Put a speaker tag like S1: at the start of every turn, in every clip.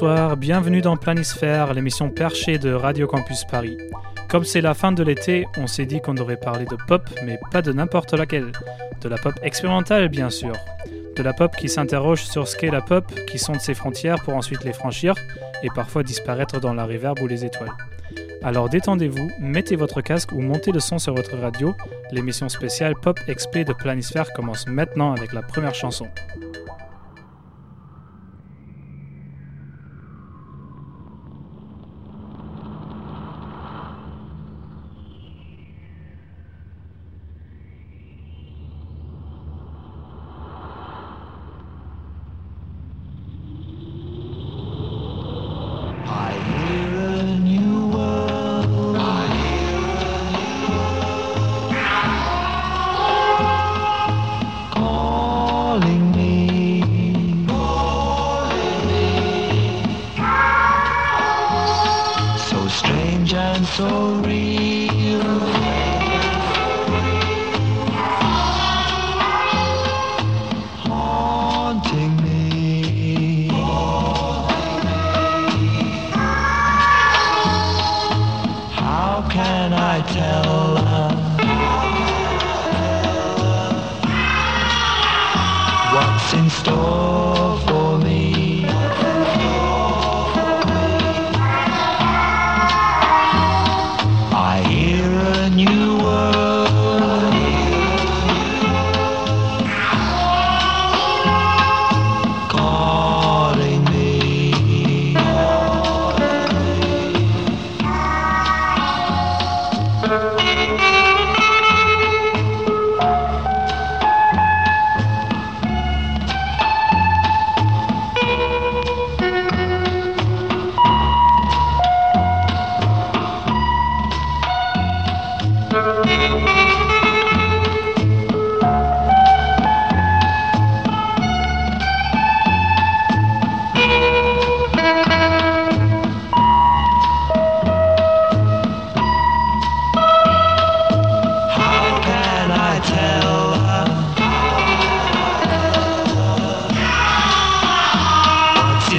S1: Bonsoir, bienvenue dans Planisphère, l'émission perchée de Radio Campus Paris. Comme c'est la fin de l'été, on s'est dit qu'on devrait parler de pop, mais pas de n'importe laquelle. De la pop expérimentale, bien sûr. De la pop qui s'interroge sur ce qu'est la pop, qui sonde ses frontières pour ensuite les franchir, et parfois disparaître dans la réverbe ou les étoiles. Alors détendez-vous, mettez votre casque ou montez le son sur votre radio. L'émission spéciale Pop XP de Planisphère commence maintenant avec la première chanson.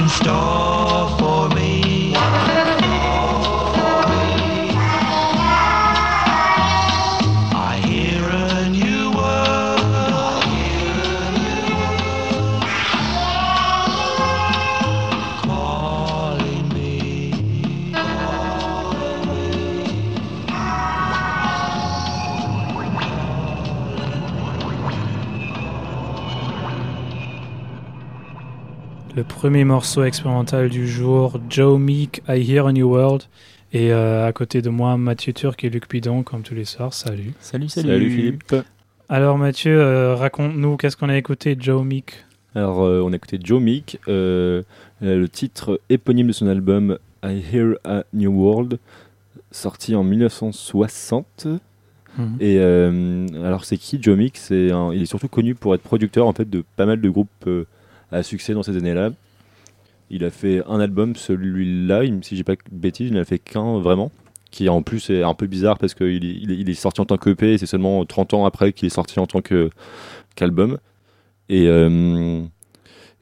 S2: In store
S1: premier morceau expérimental du jour, Joe Meek, I Hear a New World. Et euh, à côté de moi, Mathieu Turc et Luc Pidon, comme tous les soirs. Salut.
S3: Salut, salut.
S4: Salut Philippe.
S1: Alors Mathieu, euh, raconte-nous qu'est-ce qu'on a écouté Joe Meek?
S4: Alors euh, on a écouté Joe Meek, le titre éponyme de son album I Hear a New World, sorti en 1960.
S1: Mhm.
S4: Et euh, alors c'est qui Joe Meek? C'est un- il est surtout connu pour être producteur en fait de pas mal de groupes euh, à succès dans ces années-là. Il a fait un album, celui-là, il- si j'ai pas de bêtises, il n'en a fait qu'un vraiment, qui en plus est un peu bizarre parce qu'il est, il est- sorti en tant qu'EP et c'est seulement 30 ans après qu'il est sorti en tant qu'album. Et, euh,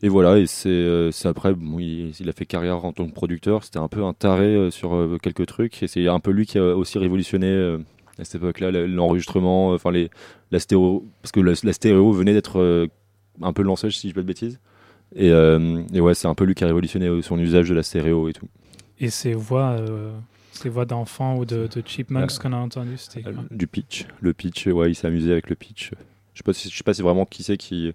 S4: et voilà, et c'est euh, après, il, a fait carrière en tant que producteur, c'était un peu un taré euh, sur quelques trucs, et c'est un peu lui qui a aussi révolutionné à cette époque-là le- l'enregistrement, enfin la stéréo, parce que la, stéréo venait d'être un peu lancée, si je dis pas de bêtises. Et, euh, et ouais, c'est un peu lui qui a révolutionné euh, son usage de la stéréo et tout.
S1: Et ces voix, euh, ces voix d'enfants ou de, de chipmunks
S4: Euh,
S1: qu'on a entendues, c'était
S4: Euh, Du pitch, le pitch, ouais, il s'est amusé avec le pitch. Je sais pas, si, je sais pas si vraiment qui c'est qui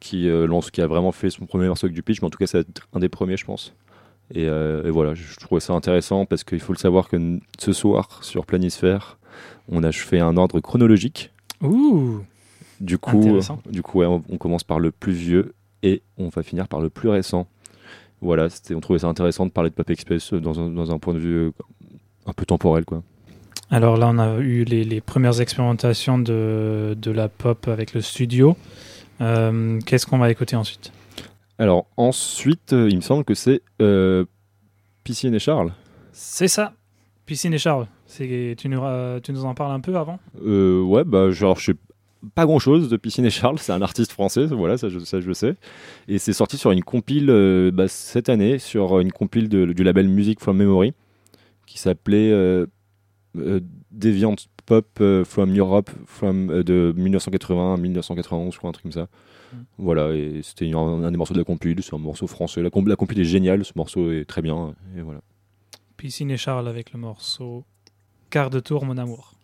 S4: qui euh, lance, qui a vraiment fait son premier morceau avec du pitch, mais en tout cas c'est un des premiers, je pense. Et, euh, et voilà, je, je trouvais ça intéressant parce qu'il faut le savoir que ce soir sur Planisphère, on a fait un ordre chronologique.
S1: Ouh
S4: Du coup, du coup, ouais, on, on commence par le plus vieux et on va finir par le plus récent. Voilà, on trouvait ça intéressant de parler de Pop Express dans un, dans un point de vue euh, un peu temporel, quoi.
S1: Alors là, on a eu les, les premières expérimentations de, de la pop avec le studio. Euh, Qu'est-ce qu'on va écouter ensuite?
S4: Alors ensuite, euh, il me semble que c'est euh, Piscine et Charles.
S1: C'est ça Piscine et Charles. Tu nous, euh, tu nous en parles un peu avant?
S4: Euh, ouais, bah, genre, je sais- pas grand chose de Piscine et Charles, c'est un artiste français, voilà, ça je, ça, je sais. Et c'est sorti sur une compile euh, bah, cette année, sur une compile de- du label Music from Memory, qui s'appelait euh, euh, Deviant Pop from Europe from, de 1980 à 1991, je crois, un truc comme ça.
S5: Mm.
S4: Voilà, et c'était un, un des morceaux de la compile, c'est un morceau français. La, la compile est géniale, ce morceau est très bien, et voilà.
S5: Piscine et Charles avec le morceau Quart de tour, mon amour.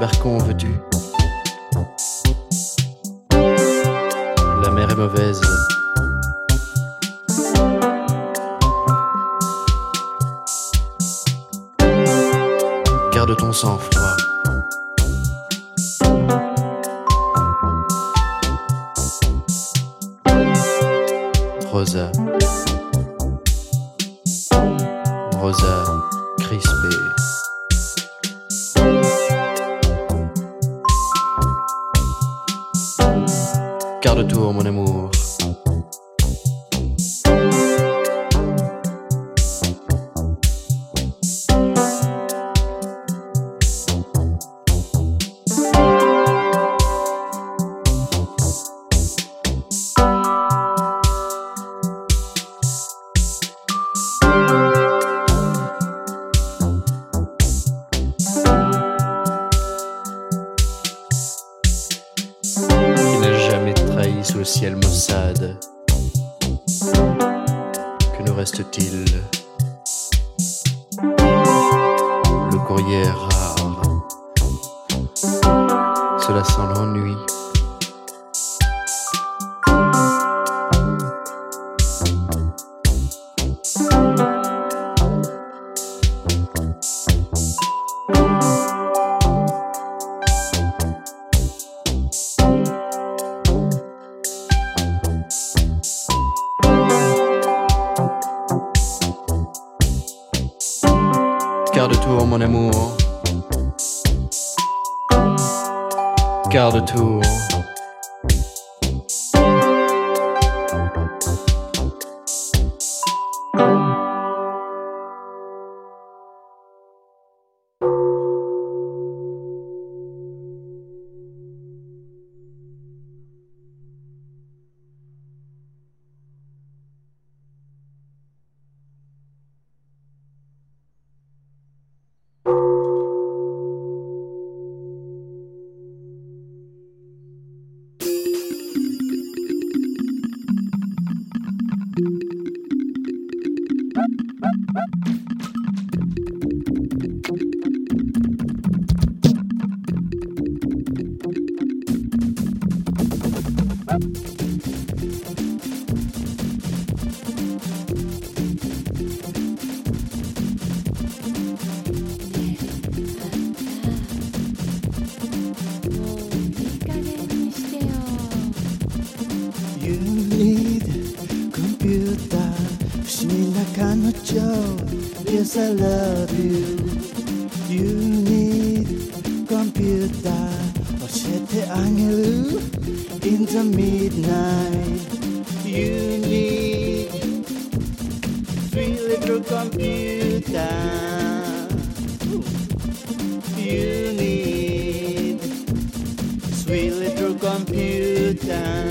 S6: Débarquons, veux-tu? La mer est mauvaise. Garde ton sang-froid. Rosa.
S7: a joke. Yes, I love you. You need computer. Ochete angelu in the midnight. You need three little computer. You need sweet little computer.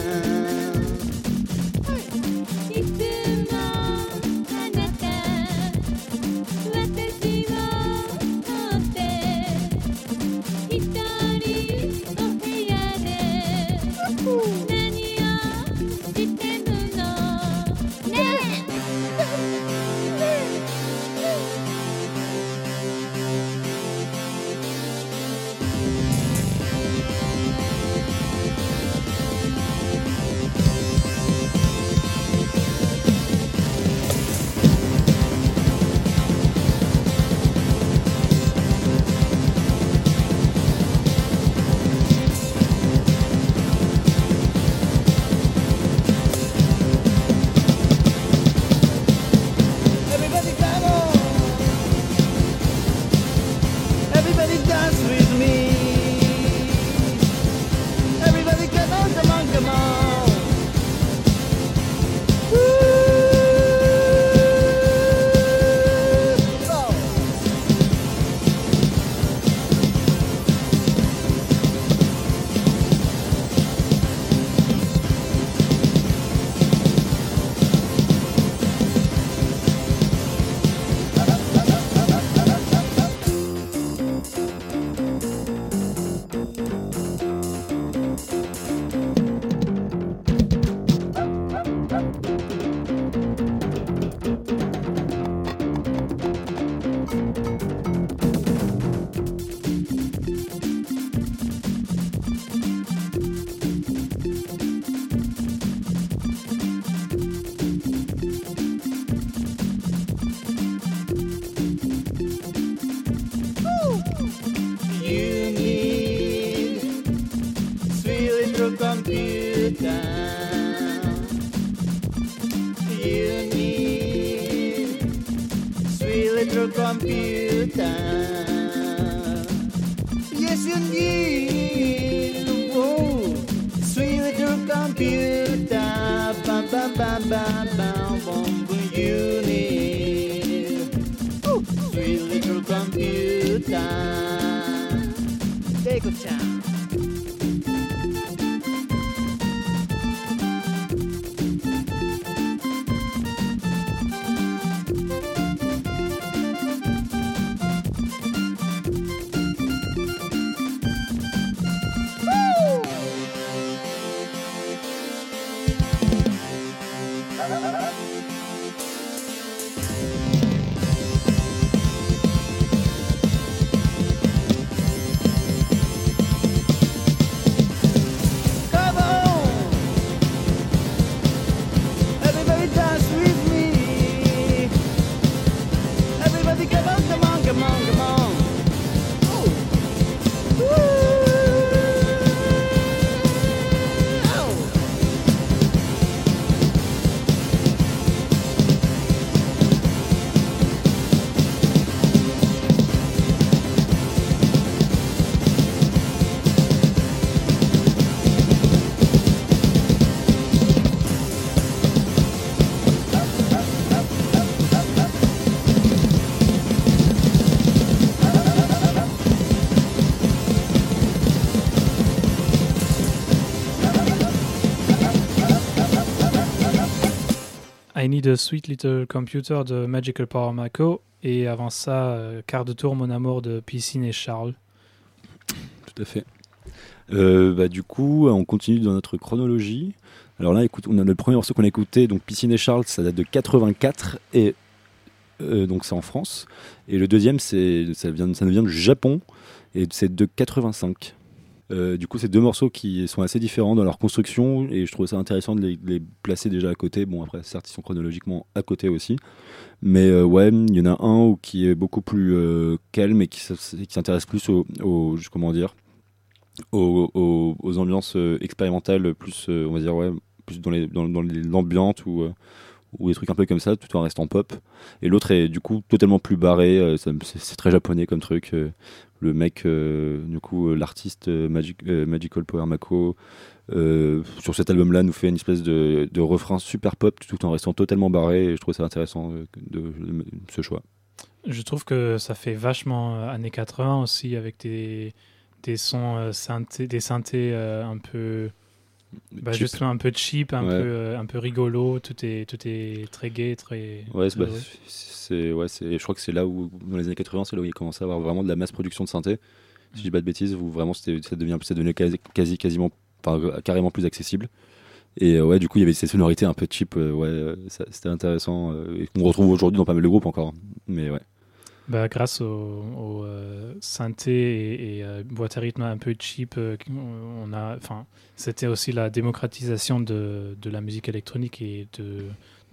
S7: ba ba ba ba Bomboyuni. Sweet little computer. Take a chance.
S1: Need a Sweet Little Computer de Magical Power Mako. Et avant ça, euh, Quart de tour, Mon amour de Piscine et Charles.
S4: Tout à fait. Euh, bah, du coup, on continue dans notre chronologie. Alors là, écoute, on a le premier morceau qu'on a écouté, donc Piscine et Charles, ça date de 84 et euh, donc c'est en France. Et le deuxième, c'est ça vient, ça nous vient du Japon et c'est de 85. Euh, du coup, c'est deux morceaux qui sont assez différents dans leur construction et je trouve ça intéressant de les, placer déjà à côté. Bon, après, certes, ils sont chronologiquement à côté aussi, mais euh, ouais, il y en a un qui est beaucoup plus euh, calme et qui, s'intéresse plus au, comment dire, aux, ambiances expérimentales, plus, on va dire, ouais, plus dans l'ambiance ou ou des trucs un peu comme ça, tout en restant pop. Et l'autre est du coup totalement plus barré. c'est très japonais comme truc. Le mec, euh, du coup, euh, l'artiste euh, Magic, Magical Power Mako, sur cet album-là, nous fait une espèce de, refrain super pop tout en restant totalement barré. Je trouve ça intéressant de, ce choix.
S1: Je trouve que ça fait vachement années 80 aussi, avec des, sons des synthés un peu. Bah, justement un peu cheap, un,
S4: Ouais.
S1: peu, euh, un peu rigolo, tout est, tout est très gai, très.
S4: Ouais, c'est, bah,
S1: heureux.
S4: c'est, ouais, je crois que c'est là où, dans les années 80, c'est là où il commençait à avoir vraiment de la masse production de synthé. Si je dis pas de bêtises, où vraiment c'était, ça devient, ça devenait quasi, quasi quasiment, euh, carrément plus accessible. Et euh, ouais, du coup, il y avait ces sonorités un peu cheap, euh, ouais, euh, c'était intéressant, euh, et qu'on retrouve aujourd'hui dans pas mal de groupes encore. Mais ouais.
S1: Bah, grâce au, au, euh, synthé et, et, euh, boîte à rythme un peu cheap, euh, on a, enfin, c'était aussi la démocratisation de, de la musique électronique et de,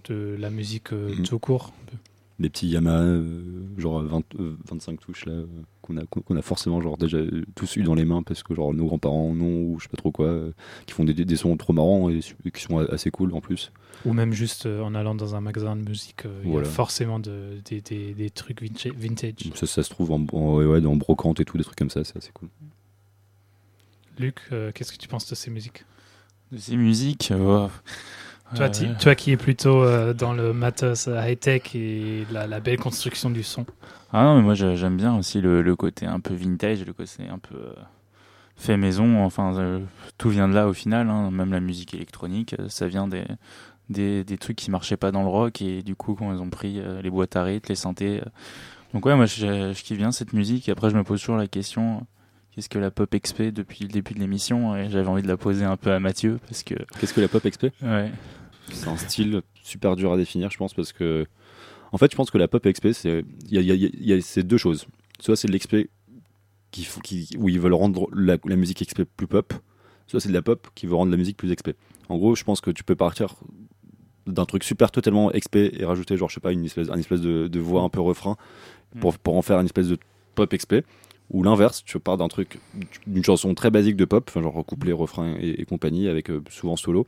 S1: de la musique euh,
S4: Mhm.
S1: tout court.
S4: Des petits Yamaha, euh, genre 20, euh, 25 touches, là, euh, qu'on a, qu'on a forcément genre, déjà euh, tous eu dans les mains parce que genre, nos grands-parents en ont, ou je sais pas trop quoi, euh, qui font des, sons trop marrants et, qui sont assez cool en plus.
S1: Ou même juste euh, en allant dans un magasin de musique, euh, il
S4: Voilà.
S1: y a forcément de, des, des, des trucs vintage.
S4: Ça, ça se trouve en, en- ouais, ouais, dans brocante et tout, des trucs comme ça, c'est assez cool.
S1: Luc, euh, qu'est-ce que tu penses de ces musiques?
S3: De ces musiques, euh,
S1: toi, ti- toi qui es plutôt euh, dans le matos euh, high-tech et la, la belle construction du son.
S3: Ah non, mais moi j'a- j'aime bien aussi le, le côté un peu vintage, le côté un peu euh, fait maison. Enfin, euh, tout vient de là au final. hein. Même la musique électronique, ça vient des, des, des trucs qui marchaient pas dans le rock et du coup quand ils ont pris euh, les boîtes à rythme, les synthés. euh. Donc ouais, moi je, je kiffe bien cette musique. Et après je me pose toujours la question. Qu'est-ce que la pop XP depuis le début de l'émission? Et j'avais envie de la poser un peu à Mathieu parce que
S4: Qu'est-ce que la pop XP
S3: ouais,
S4: C'est un style super dur à définir, je pense, parce que. En fait, je pense que la pop XP, c'est. Il y a, y y ces deux choses. Soit c'est de l'XP qui, où ils veulent rendre la, la musique XP plus pop, soit c'est de la pop qui veut rendre la musique plus XP. En gros, je pense que tu peux partir d'un truc super totalement XP et rajouter, genre, je sais pas, une espèce, une espèce de, de voix un peu refrain pour, pour en faire une espèce de pop XP. Ou l'inverse, tu pars d'un truc, d'une chanson très basique de pop, genre couplet, refrain et, et compagnie, avec euh, souvent solo,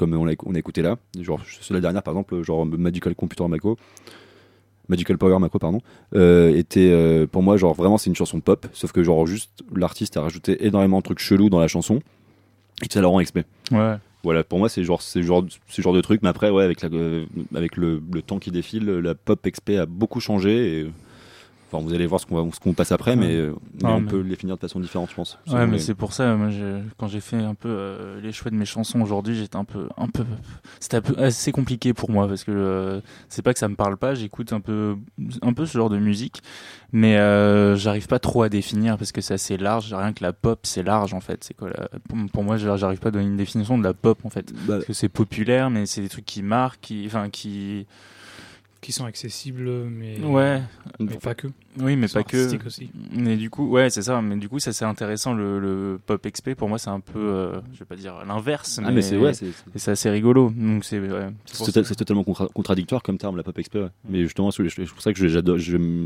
S4: comme on a, on a écouté là. Genre, la dernière, par exemple, genre Magical Computer Mako, Magical Power Mako, pardon, euh, était euh, pour moi, genre, vraiment, c'est une chanson pop, sauf que, genre, juste, l'artiste a rajouté énormément de trucs chelous dans la chanson, et ça la rend XP.
S3: ouais.
S4: Voilà, pour moi, c'est genre, c'est genre, ce genre de truc, mais après, ouais, avec, la, euh, avec le, le temps qui défile, la pop XP a beaucoup changé, et. Enfin, vous allez voir ce qu'on passe après, mais, euh, mais
S3: Non,
S4: on
S3: mais-
S4: peut les finir de façon différente, je pense.
S3: Ouais, mais c'est pour ça, moi, quand j'ai fait un peu euh, les choix de mes chansons aujourd'hui, j'étais un peu, un peu, c'était un peu assez compliqué pour moi parce que euh, c'est pas que ça me parle pas, j'écoute un peu, un peu ce genre de musique, mais euh, j'arrive pas trop à définir parce que c'est assez large. Rien que la pop, c'est large en fait. C'est quoi la- pour, pour moi, j'arrive pas à donner une définition de la pop en fait.
S4: Bah,
S3: Parce que c'est populaire, mais c'est des trucs qui marquent, qui, enfin, qui,
S1: Qui sont accessibles, mais,
S3: ouais,
S1: mais pas que.
S3: oui, mais pas que.
S1: aussi.
S3: Mais du coup, ouais, c'est ça. Mais du coup, ça c'est intéressant. Le, le pop XP, pour moi, c'est un peu, euh, je vais pas dire l'inverse,
S4: ah, mais c'est ouais, c'est-
S3: et c'est assez rigolo. Donc c'est, ouais, c'est
S4: tota- totalement contra- contradictoire comme terme, la pop XP. ouais. Mais justement, c'est c'est pour ça que j'adore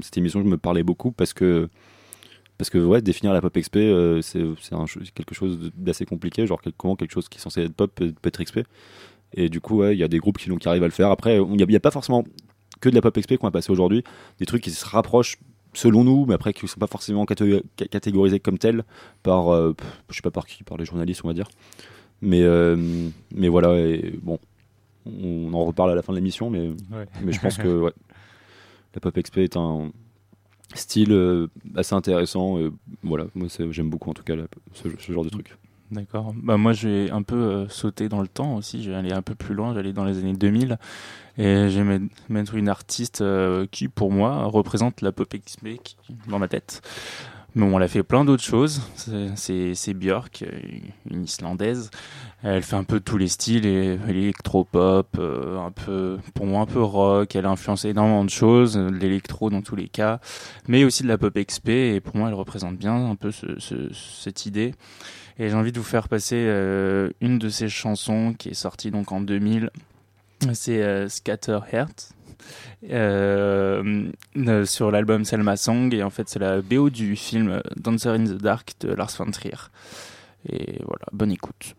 S4: cette émission, je me parlais beaucoup parce que parce que ouais, définir la pop XP, euh, c'est quelque chose d'assez compliqué. Genre quel- comment quelque chose qui est censé être pop peut, peut être XP. Et du coup, ouais, il y a des groupes qui, qui arrivent à le faire. Après, il n'y a, il y a pas forcément que de la pop XP qu'on va passer aujourd'hui. Des trucs qui se rapprochent selon nous, mais après qui ne sont pas forcément caté- ca- catégorisés comme tels par, euh, je sais pas par qui, par les journalistes, on va dire. Mais, euh, mais voilà, et bon, on en reparle à la fin de l'émission, mais,
S3: Ouais.
S4: mais je pense que ouais, la pop XP est un style euh, assez intéressant. et voilà, moi j'aime beaucoup en tout cas la- ce, ce genre de truc.
S8: D'accord. Bah moi, j'ai un peu euh, sauté dans le temps aussi. Allé un peu plus loin. J'allais dans les années 2000 et j'ai met- mettre une artiste euh, qui, pour moi, représente la pop XP dans ma tête. Mais bon, elle a fait plein d'autres choses. C'est- Björk, euh, une Islandaise. Elle fait un peu tous les styles, électropop, euh, un peu, pour moi un peu rock. Elle a influencé énormément de choses, de l'électro dans tous les cas, mais aussi de la pop XP. Et pour moi, elle représente bien un peu ce- ce- cette idée. Et j'ai envie de vous faire passer euh, une de ses chansons qui est sortie donc en 2000. C'est euh, Scatter Heart. Euh, sur l'album Selma Song et en fait c'est la BO du film Dancer in the Dark de Lars von Trier et voilà bonne écoute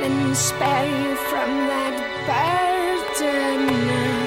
S9: and spare you from that burden.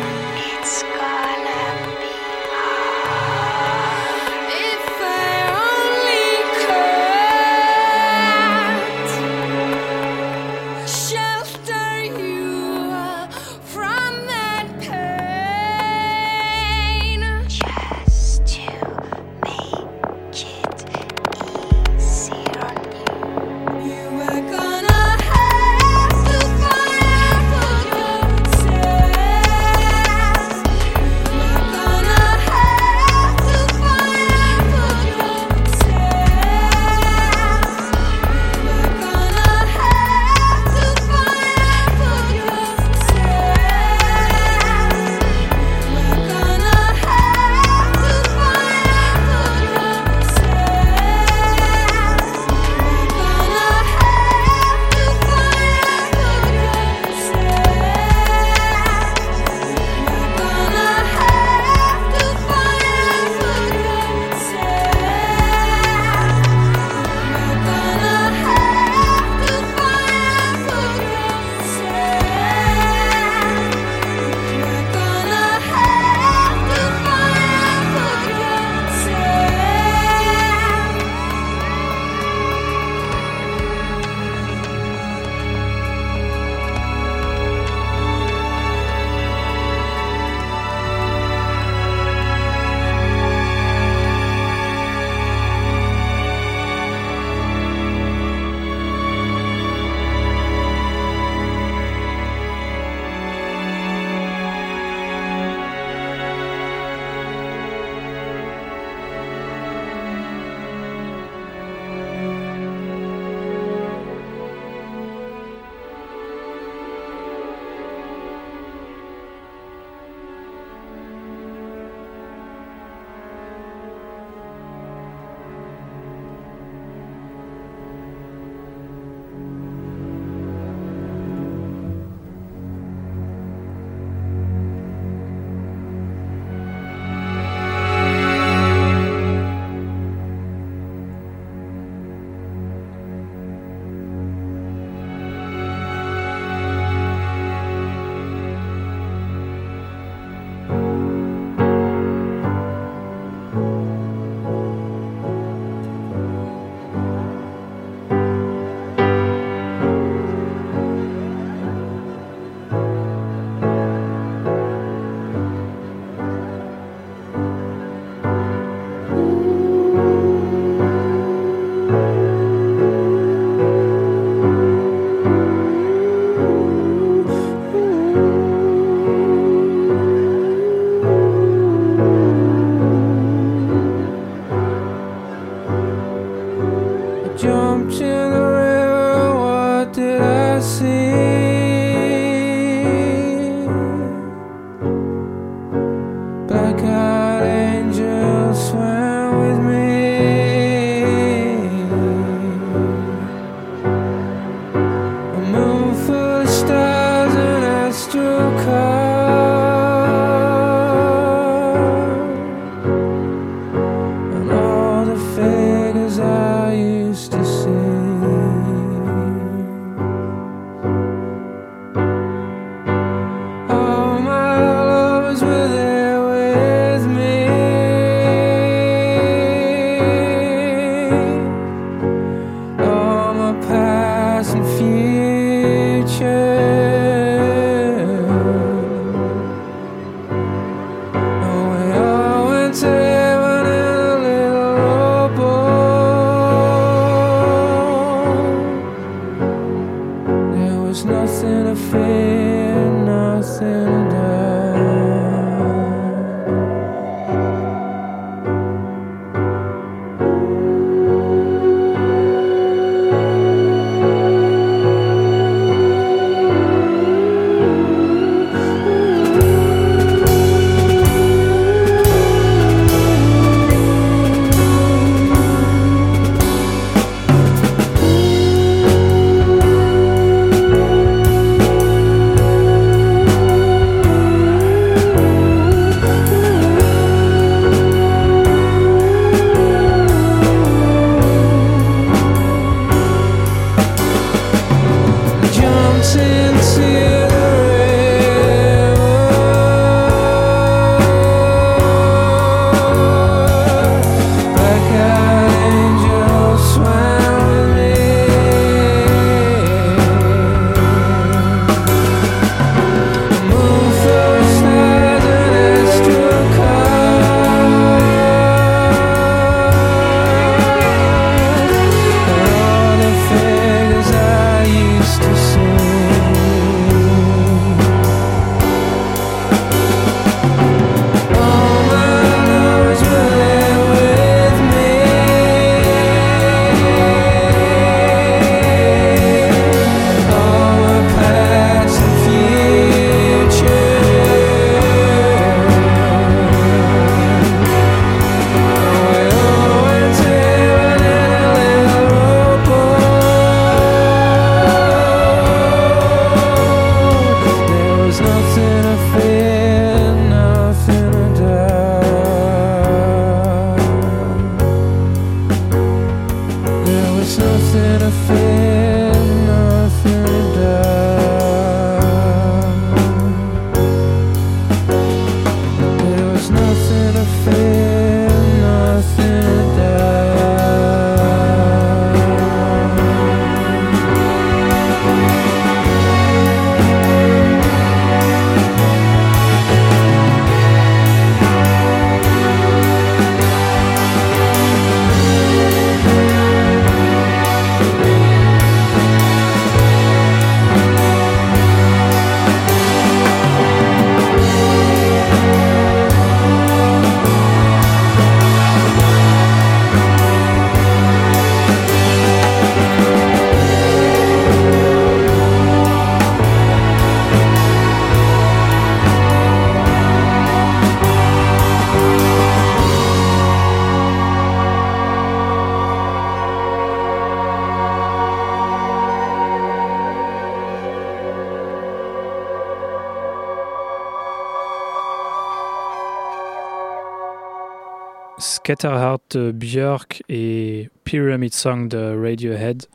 S1: Scatterheart de Björk et Pyramid Song de Radiohead.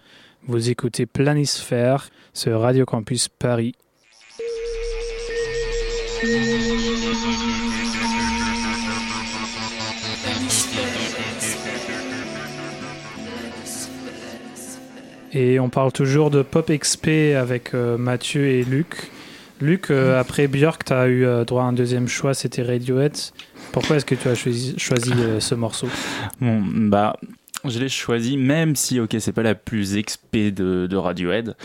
S1: Vous écoutez Planisphère sur Radio Campus Paris. Et on parle toujours de Pop XP avec euh, Mathieu et Luc. Luc, euh, après Björk, tu as eu euh, droit à un deuxième choix, c'était Radiohead. Pourquoi est-ce que tu as choisi, euh, ce morceau?
S3: Bah, je l'ai choisi, même si, ok, c'est pas la plus expé de, Radiohead,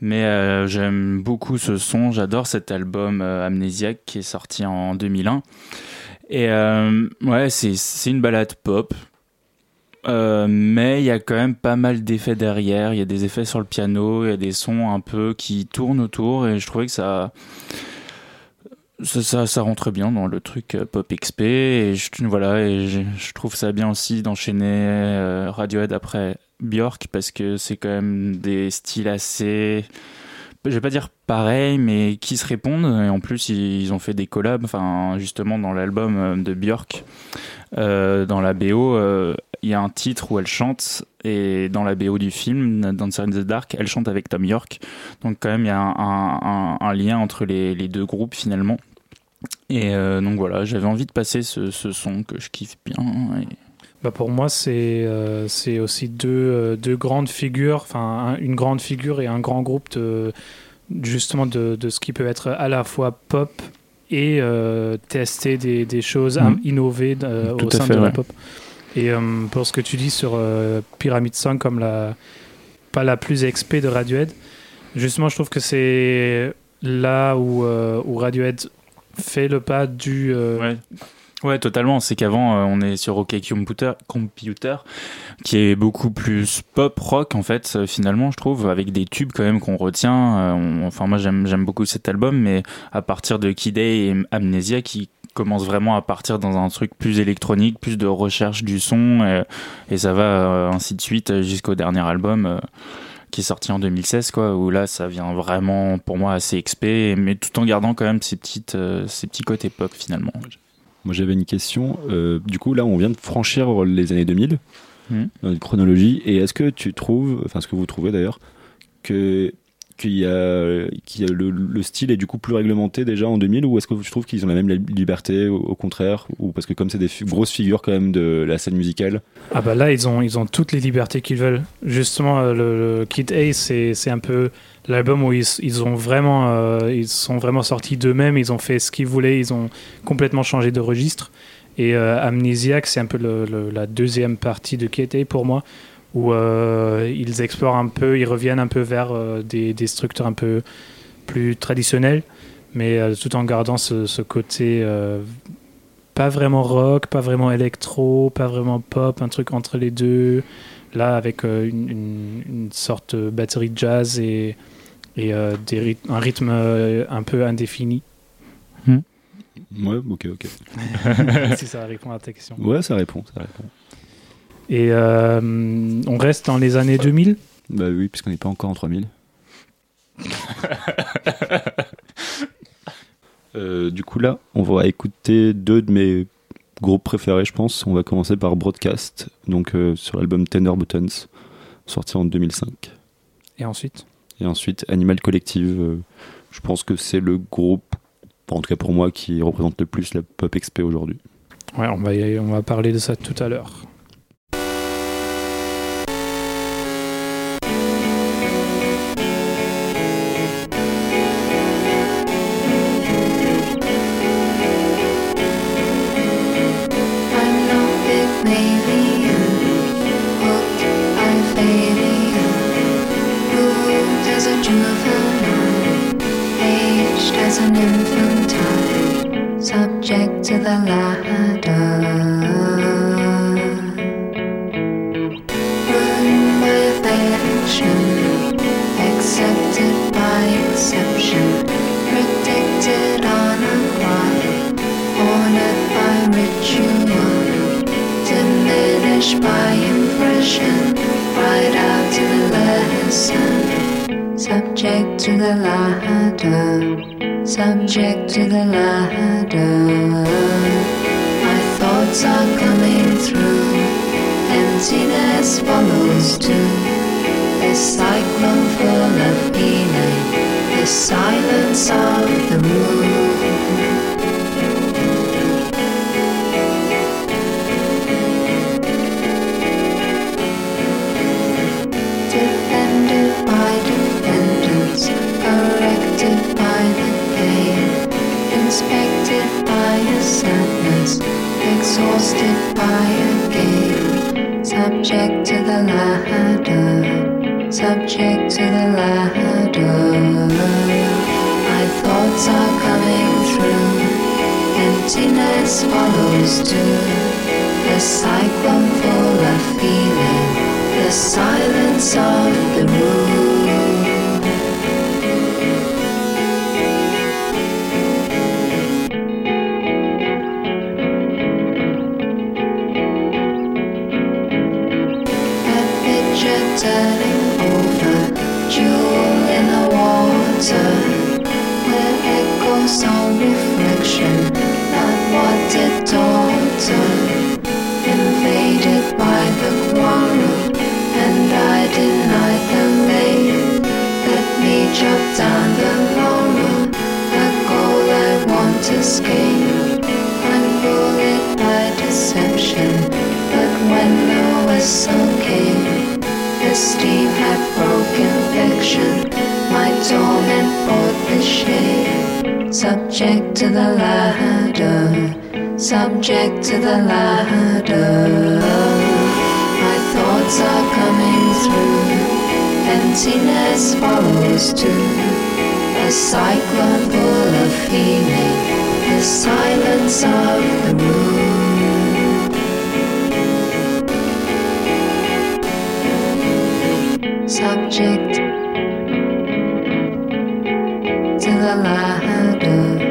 S3: mais euh, j'aime beaucoup ce son. J'adore cet album euh, Amnésiaque qui est sorti en 2001. Et euh, ouais, c'est une balade pop. Mais il y a quand même pas mal d'effets derrière. Il y a des effets sur le piano, il y a des sons un peu qui tournent autour, et je trouvais que ça, ça, rentre bien dans le truc euh, pop XP. Et je, voilà, trouve ça bien aussi d'enchaîner euh, Radiohead après Björk parce que c'est quand même des styles assez, je vais pas dire pareil, mais qui se répondent. Et en plus, ils, ont fait des collabs. Justement, dans l'album euh, de Björk, dans la BO, il y a un titre où elle chante. Et dans la BO du film, Dancer in the Dark, elle chante avec Tom York. Donc, quand même, il y a un, lien entre les deux groupes finalement. Et euh, donc voilà, j'avais envie de passer ce, ce son que je kiffe bien. et-
S1: Bah pour moi, c'est euh, c'est aussi deux, euh, deux grandes figures, enfin un- une grande figure et un grand groupe de, justement de, de ce qui peut être à la fois pop et tester des, des choses, innover euh,
S3: Tout
S1: au sein
S3: fait,
S1: de la pop. Et pour ce que tu dis sur Pyramid Song comme la pas la plus XP de Radiohead, justement, je trouve que c'est là où, où Radiohead fait le pas du euh,
S3: Ouais. Totalement. C'est qu'avant, euh, on est sur OK Computer, qui est beaucoup plus pop rock en fait. euh, finalement, je trouve, avec des tubes quand même qu'on retient. On- enfin, moi, j'aime beaucoup cet album, mais à partir de Kid A et Amnesia, qui commence vraiment à partir dans un truc plus électronique, plus de recherche du son, et, ça va ainsi de suite jusqu'au dernier album. Qui est sorti en 2016 quoi où là ça vient vraiment pour moi assez XP mais tout en gardant quand même ces petites euh, ces petits côtés pop finalement
S4: Moi j'avais une question. Euh, du coup là on vient de franchir les années 2000
S3: Mhm.
S4: dans une chronologie. Et est-ce que tu trouves, enfin ce que vous trouvez d'ailleurs, que qu'il qu'il y a le, le style est du coup plus réglementé déjà en 2000 ou est-ce que tu trouves qu'ils ont la même liberté au, contraire ou parce que comme c'est des grosses figures quand même de la scène musicale
S1: Ah bah là, ils ont, ils ont toutes les libertés qu'ils veulent. Justement, euh, le, Kid A, c'est un peu l'album où ils, ils ont vraiment, euh, ils sont vraiment sortis d'eux-mêmes. Ils ont fait ce qu'ils voulaient. Ils ont complètement changé de registre. Et euh, Amnesiac, c'est un peu la deuxième partie de Kid A pour moi, où euh, ils explorent un peu, ils reviennent un peu vers euh, des, des structures un peu plus traditionnelles, mais euh, tout en gardant ce, ce côté euh, pas vraiment rock, pas vraiment électro, pas vraiment pop, un truc entre les deux. Là, avec euh, une, une- une sorte de batterie jazz et, et euh, des ryth- un rythme euh, un peu indéfini.
S4: Ouais, ok, ok.
S1: si ça répond à ta question.
S4: Ouais, ça répond, ça répond.
S1: Et euh, on reste dans les années 2000.
S4: Bah oui, puisqu'on n'est pas encore en 3000. Euh, du coup là, on va écouter deux de mes groupes préférés, je pense. On va commencer par Broadcast, donc euh, sur l'album Tender Buttons, sorti en 2005.
S1: Et ensuite?
S4: Et ensuite Animal Collective. euh, je pense que c'est le groupe, en tout cas pour moi, qui représente le plus la pop XP aujourd'hui.
S1: Ouais, on va, y- on va parler de ça tout à l'heure.
S10: Subject to the ladder, subject to the ladder.
S11: My thoughts are coming through, emptiness follows too. A cyclone full of feeling, the silence of the room. subject to the ladder.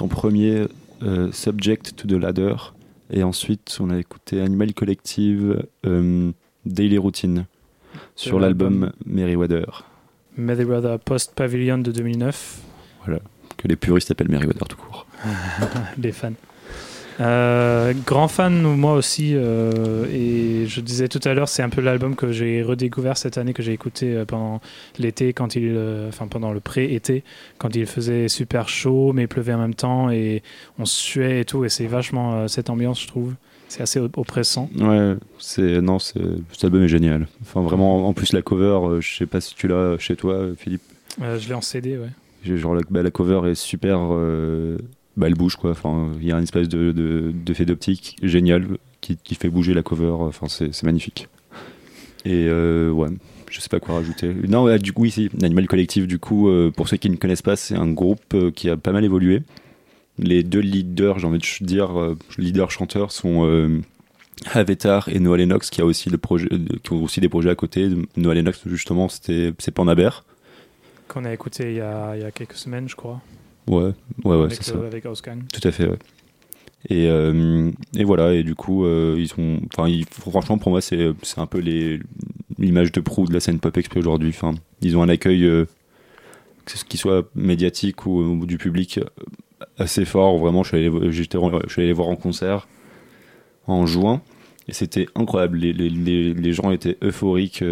S4: En premier, euh, Subject to the Ladder. Et ensuite, on a écouté Animal Collective, euh, Daily Routine, sur l'album Merryweather,
S1: Meriwether Post Pavilion de 2009.
S4: que les puristes appellent Merryweather tout court.
S1: les fans. Euh, grand fan, moi aussi. euh, et je disais tout à l'heure, c'est un peu l'album que j'ai redécouvert cette année, que j'ai écouté euh, pendant l'été, quand il, euh, enfin pendant le pré-été, quand il faisait super chaud, mais il pleuvait en même temps et on suait et tout. Et c'est vachement cette ambiance, je trouve. C'est assez op- oppressant.
S4: Ouais, c'est non, c'est cet album est génial. Enfin, vraiment, en plus la cover, je sais pas si tu l'as chez toi, Philippe.
S1: Je l'ai en CD, ouais.
S4: Genre la, bah, la cover est super, elle bouge quoi. Enfin, il y a une espèce de de- d'effet d'optique génial qui, fait bouger la cover. Enfin, c'est magnifique. Et euh, ouais, je sais pas quoi rajouter. Non, du coup, ici, Animal Collective, du coup, euh, pour ceux qui ne connaissent pas, c'est un groupe euh, qui a pas mal évolué. Les deux leaders, j'ai envie de dire, euh, leaders chanteurs sont Avetar et Noah Lennox, qui a aussi le projet, qui ont aussi des projets à côté. Noah Lennox, justement, c'était c'est Panaber.
S1: Qu'on a écouté il y a quelques semaines, je crois.
S4: Ouais, ouais, ouais,
S1: avec,
S4: c'est ça.
S1: euh, avec Ausgang.
S4: Tout à fait, ouais. Et, euh, et voilà, et du coup, euh, ils sont. Enfin, franchement, pour moi, c'est un peu l'image de proue de la scène pop exp aujourd'hui. Enfin, ils ont un accueil, euh, que ce qui soit médiatique ou, ou du public, assez fort. Vraiment, je suis allé, je suis allé les voir en concert en juin. Et c'était incroyable. Les, les, les, les gens étaient euphoriques.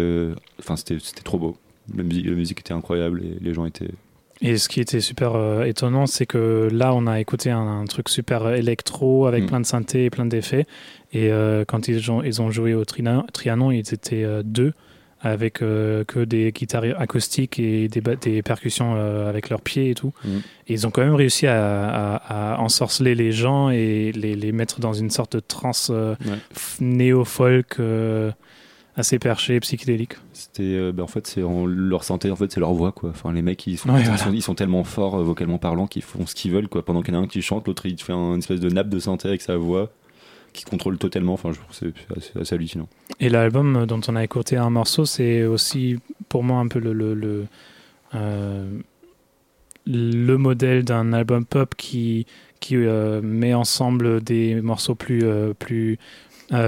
S4: Enfin, c'était c'était trop beau. La musique, la musique était incroyable et les gens étaient.
S1: Et ce qui était super euh, étonnant, c'est que là, on a écouté un, un truc super électro avec
S4: Mm.
S1: plein de synthés et plein d'effets. Et euh, quand ils ont, ils ont joué au Trianon, ils étaient euh, deux avec que des guitares acoustiques et des, percussions avec leurs pieds et tout.
S4: Mm.
S1: Et ils ont quand même réussi à, à- à ensorceler les gens et les, les mettre dans une sorte de trance
S4: Ouais.
S1: néo-folk assez perché, psychédélique.
S4: C'était, euh, bah, en fait, c'est leur santé, en fait, c'est leur voix, quoi. Enfin, les mecs, ils sont,
S1: Ouais,
S4: ils
S1: voilà.
S4: sont, ils sont tellement forts euh, vocalement parlant qu'ils font ce qu'ils veulent, quoi. Pendant qu'il y en a un qui chante, l'autre il te fait un- une espèce de nappe de synthé avec sa voix, qui contrôle totalement. Enfin, je trouve c'est assez, assez hallucinant.
S1: Et l'album dont on a écouté un morceau, c'est aussi pour moi un peu le, le, le, euh, le modèle d'un album pop qui, qui met ensemble des morceaux plus, plus,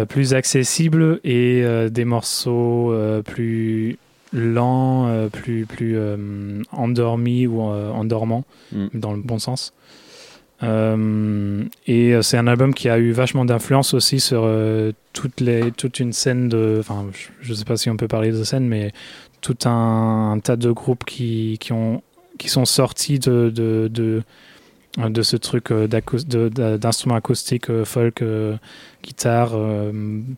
S1: plus accessibles et euh, des morceaux euh, plus lents, euh, plus, plus euh, endormis ou euh, endormants,
S4: Mm.
S1: dans le bon sens. Euh, et euh, c'est un album qui a eu vachement d'influence aussi sur euh, toutes les, toute une scène de. Enfin, je ne sais pas si on peut parler de scène, mais tout un, un tas de groupes qui, qui, ont, qui sont sortis de, de, de, de ce truc euh, d'instruments acoustiques, euh, folk, euh, guitare, euh,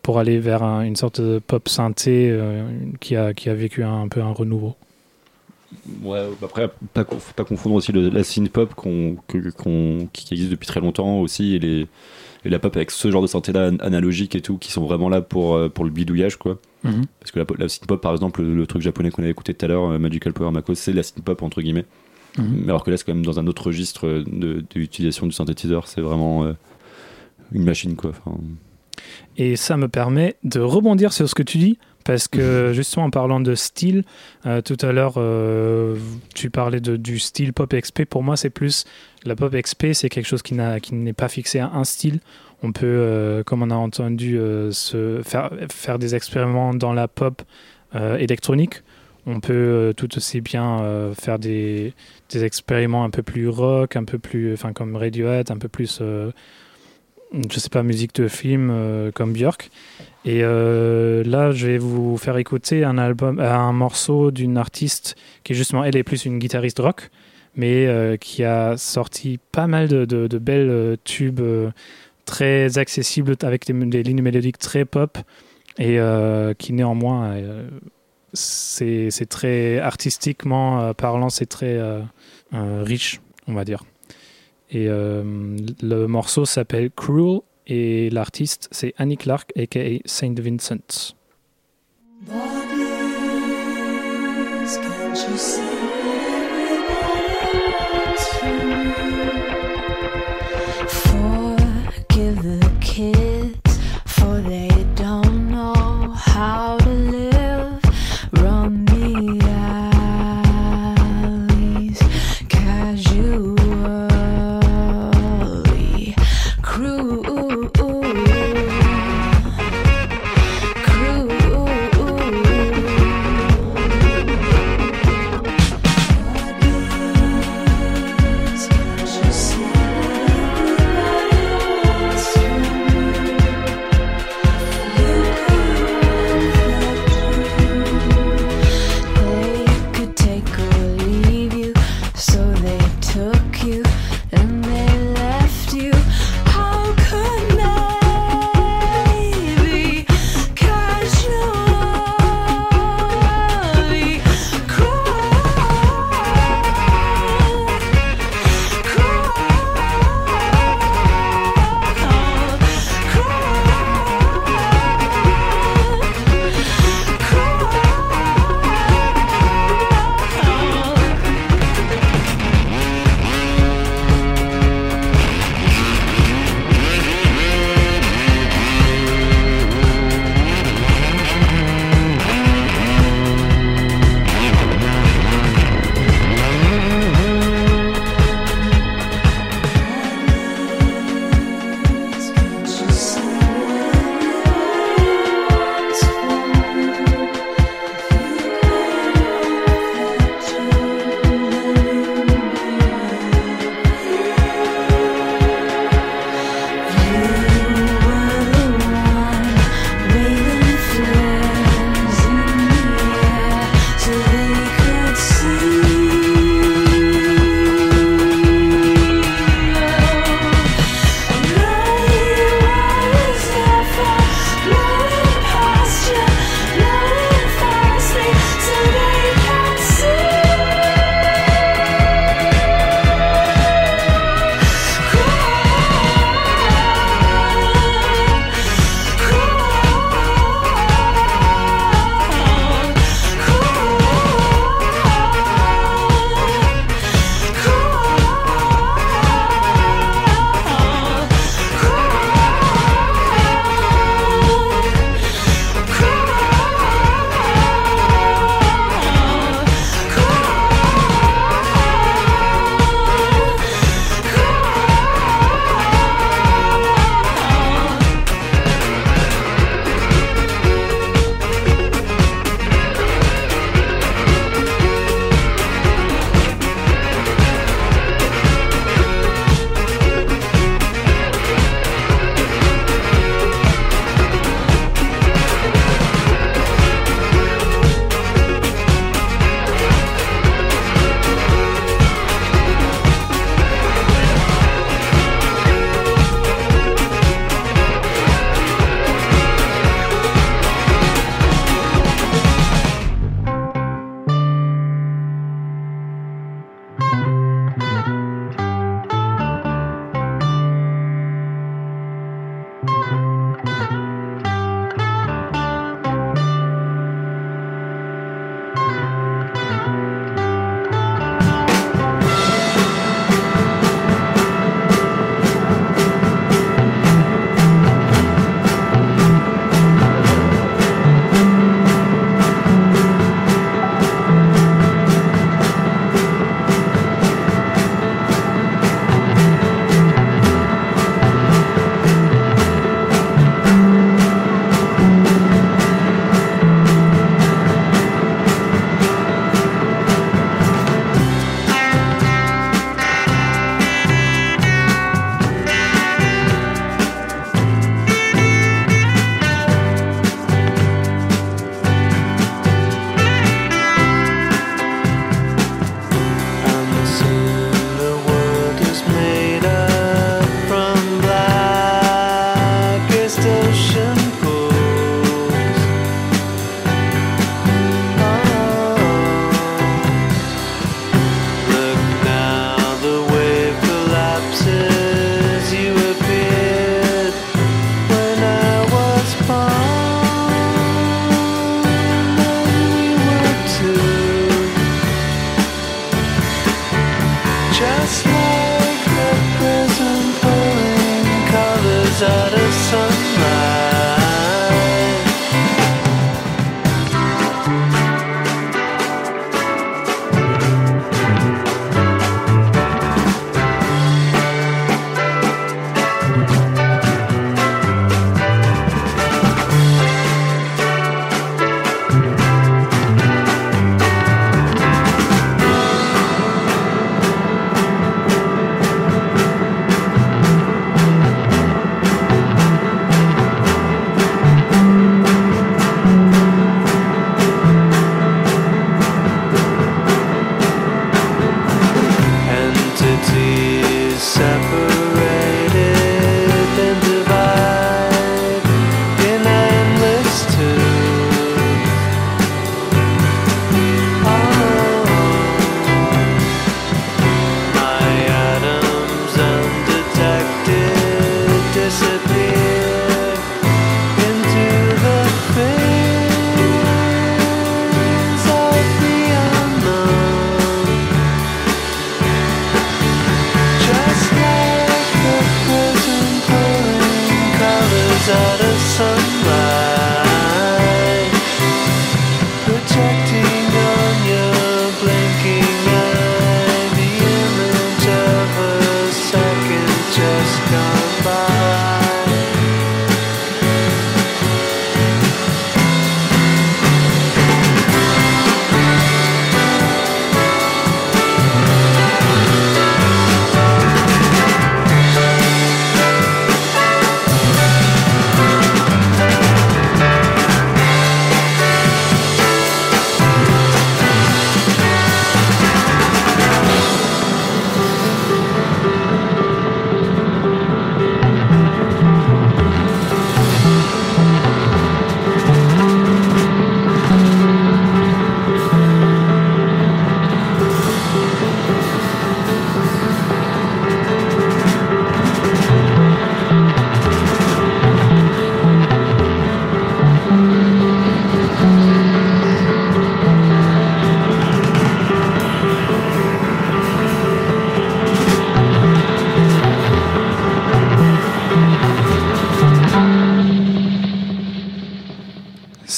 S1: pour aller vers un- une sorte de pop synthé euh, qui, a, qui a vécu un, un peu un renouveau.
S4: Ouais, après, pas, faut pas confondre aussi le- la synth pop qu'on, qu'on- qui existe depuis très longtemps aussi et, les, et la pop avec ce genre de synthé-là an- analogique et tout, qui sont vraiment là pour, euh, pour le bidouillage, quoi. Parce que la, la synth pop, par exemple, le, le truc japonais qu'on a écouté tout à l'heure, euh, Magical Power Mako, c'est la synth pop entre guillemets.
S1: Mhm.
S4: Mais alors que là, c'est quand même dans un autre registre de, de l'utilisation du synthétiseur. C'est vraiment euh, une machine, quoi. Enfin,
S1: Et ça me permet de rebondir sur ce que tu dis, parce que justement en parlant de style, euh, tout à l'heure euh, tu parlais de, du style pop XP. Pour moi, c'est plus la pop XP, c'est quelque chose qui n'a- qui n'est pas fixé à un style. On peut, euh, comme on a entendu, se faire, faire des expériments dans la pop électronique. On peut euh, tout aussi bien euh, faire des, des expériments un peu plus rock, un peu plus, enfin comme Radiohead, un peu plus euh, je sais pas, musique de film euh, comme Björk. Et euh, là, je vais vous faire écouter un album, euh, un morceau d'une artiste qui justement, elle est plus une guitariste rock, mais euh, qui a sorti pas mal de, belles euh, tubes euh, très accessibles avec des, des lignes mélodiques très pop et euh, qui néanmoins, euh, c'est très artistiquement euh, parlant, c'est très euh, euh, riche, on va dire. Et le morceau s'appelle Cruel et l'artiste c'est Annie Clark aka Saint Vincent.
S10: Bodies, can't you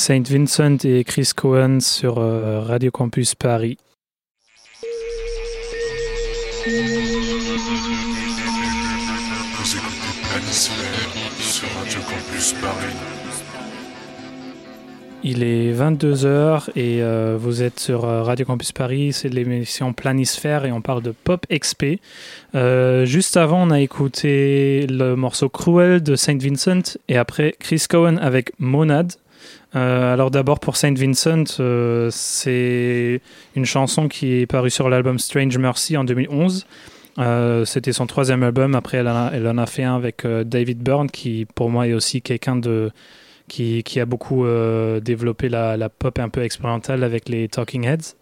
S1: Saint Vincent et Chris Cohen sur euh, Radio Campus Paris.
S12: Vous écoutez Planisphère sur Radio Campus Paris.
S1: Il est 22h et euh, vous êtes sur euh, Radio Campus Paris, c'est l'émission Planisphère et on parle de Pop XP. Euh, juste avant, on a écouté le morceau Cruel de Saint Vincent et après Chris Cohen avec Monad. Euh, alors d'abord pour Saint Vincent, euh, c'est une chanson qui est parue sur l'album Strange Mercy en 2011. Euh, C'était son troisième album. Après, elle en a, fait un avec David Byrne, qui pour moi est aussi quelqu'un de qui, a beaucoup développé la, la pop un peu expérimentale avec les Talking Heads.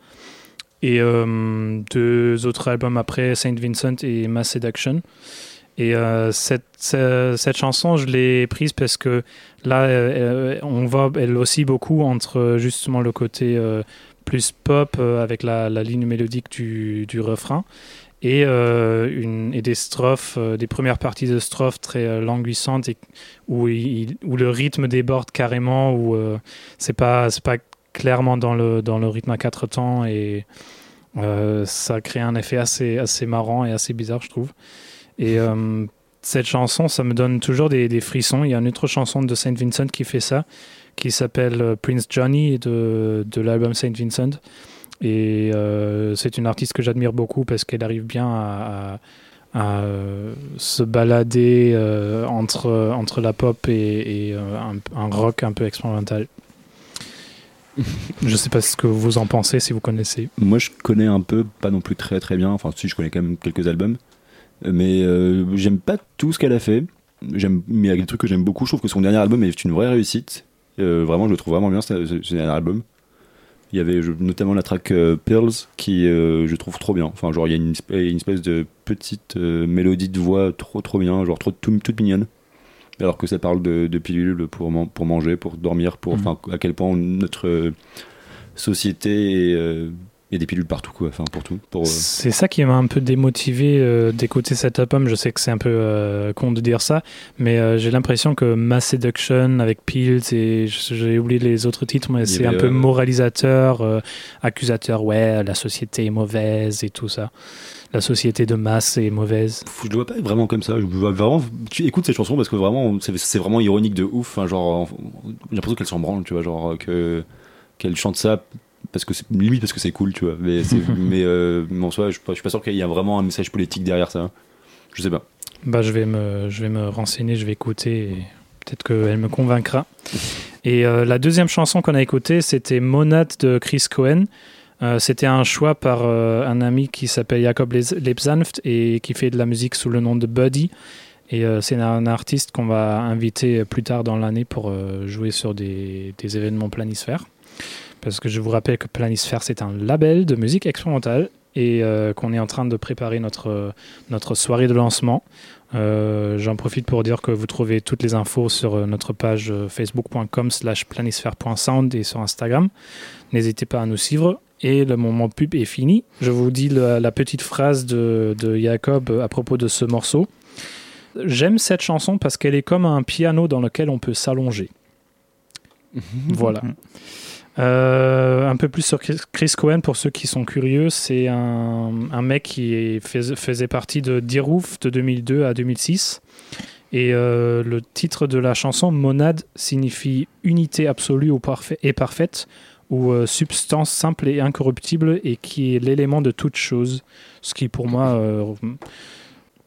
S1: Et deux autres albums après, Saint Vincent et Mass Seduction. Et euh, cette, ce- cette chanson, je l'ai prise parce que là, euh, euh, on voit elle aussi beaucoup entre justement le côté plus pop avec la, ligne mélodique du, du refrain et, une, et des strophes, des premières parties de strophes très languissantes et où, il- où le rythme déborde carrément, où c'est pas, pas clairement dans le, dans le rythme à quatre temps et ça crée un effet assez, assez marrant et assez bizarre, je trouve. Et euh, cette chanson, ça me donne toujours des, frissons. Il y a une autre chanson de Saint Vincent qui fait ça, qui s'appelle euh, Prince Johnny de, de l'album Saint Vincent. Et euh, c'est une artiste que j'admire beaucoup parce qu'elle arrive bien à, se balader entre, entre la pop et, un, rock un peu expérimental. je sais pas ce que vous en pensez, si vous connaissez.
S4: Moi, je connais un peu, pas non plus très très bien. Enfin, si, je connais quand même quelques albums. Mais euh, j'aime pas tout ce qu'elle a fait. J'aime, mais il y a des trucs que j'aime beaucoup. Je trouve que son dernier album est une vraie réussite. Euh, vraiment, je le trouve vraiment bien ce, dernier album. Il y avait je- notamment la track euh, Pearls qui je trouve trop bien. Enfin, genre il y a une, espèce- une espèce de petite mélodie de voix trop trop bien, genre trop tout- toute mignonne. Alors que ça parle de, de pilules pour, man- pour manger, pour dormir, pour
S1: Mhm.
S4: enfin à quel point notre société est, Il y a des pilules partout, quoi. Enfin, pour tout. Pour, euh,
S1: C'est ça qui m'a un peu démotivé euh, d'écouter cet album. Je sais que c'est un peu euh, con de dire ça, mais euh, j'ai l'impression que Mass Seduction avec Pills et j'ai oublié les autres titres, mais c'est un peu moralisateur, accusateur. Ouais, la société est mauvaise et tout ça. La société de masse est mauvaise.
S4: je le vois pas vraiment comme ça. Je vois vraiment, tu écoutes cette chanson parce que vraiment, c'est vraiment ironique de ouf. Enfin, genre, j'ai l'impression qu'elle s'en branle, tu vois, genre que qu'elle chante ça parce que c'est limite parce que c'est cool, tu vois. Mais, euh, mais en soi, je, je suis pas sûr qu'il y a vraiment un message politique derrière ça. Je sais pas.
S1: Bah, je vais me, je vais me renseigner, je vais écouter et peut-être qu'elle me convaincra. Et euh, la deuxième chanson qu'on a écoutée, c'était Monade de Chris Cohen. Euh, c'était un choix par euh, un ami qui s'appelle Jacob Lebsanft et qui fait de la musique sous le nom de Buddy. Et c'est un artiste qu'on va inviter plus tard dans l'année pour jouer sur des, des événements planisphères. Parce que je vous rappelle que Planisphère, c'est un label de musique expérimentale et euh, qu'on est en train de préparer notre, notre soirée de lancement. Euh, J'en profite pour dire que vous trouvez toutes les infos sur euh, notre page facebook.com slash planisphère.sound et sur Instagram. N'hésitez pas à nous suivre. Et le moment pub est fini. Je vous dis la, la petite phrase de, de Jacob à propos de ce morceau. J'aime cette chanson parce qu'elle est comme un piano dans lequel on peut s'allonger. voilà. Euh, un peu plus sur Chris Cohen pour ceux qui sont curieux, c'est un, un mec qui est- fais- faisait partie de Diroof de 2002 à 2006. Et euh, le titre de la chanson, Monade, signifie unité absolue ou parfait, et parfaite, ou euh, substance simple et incorruptible, et qui est l'élément de toute chose. Ce qui, pour moi,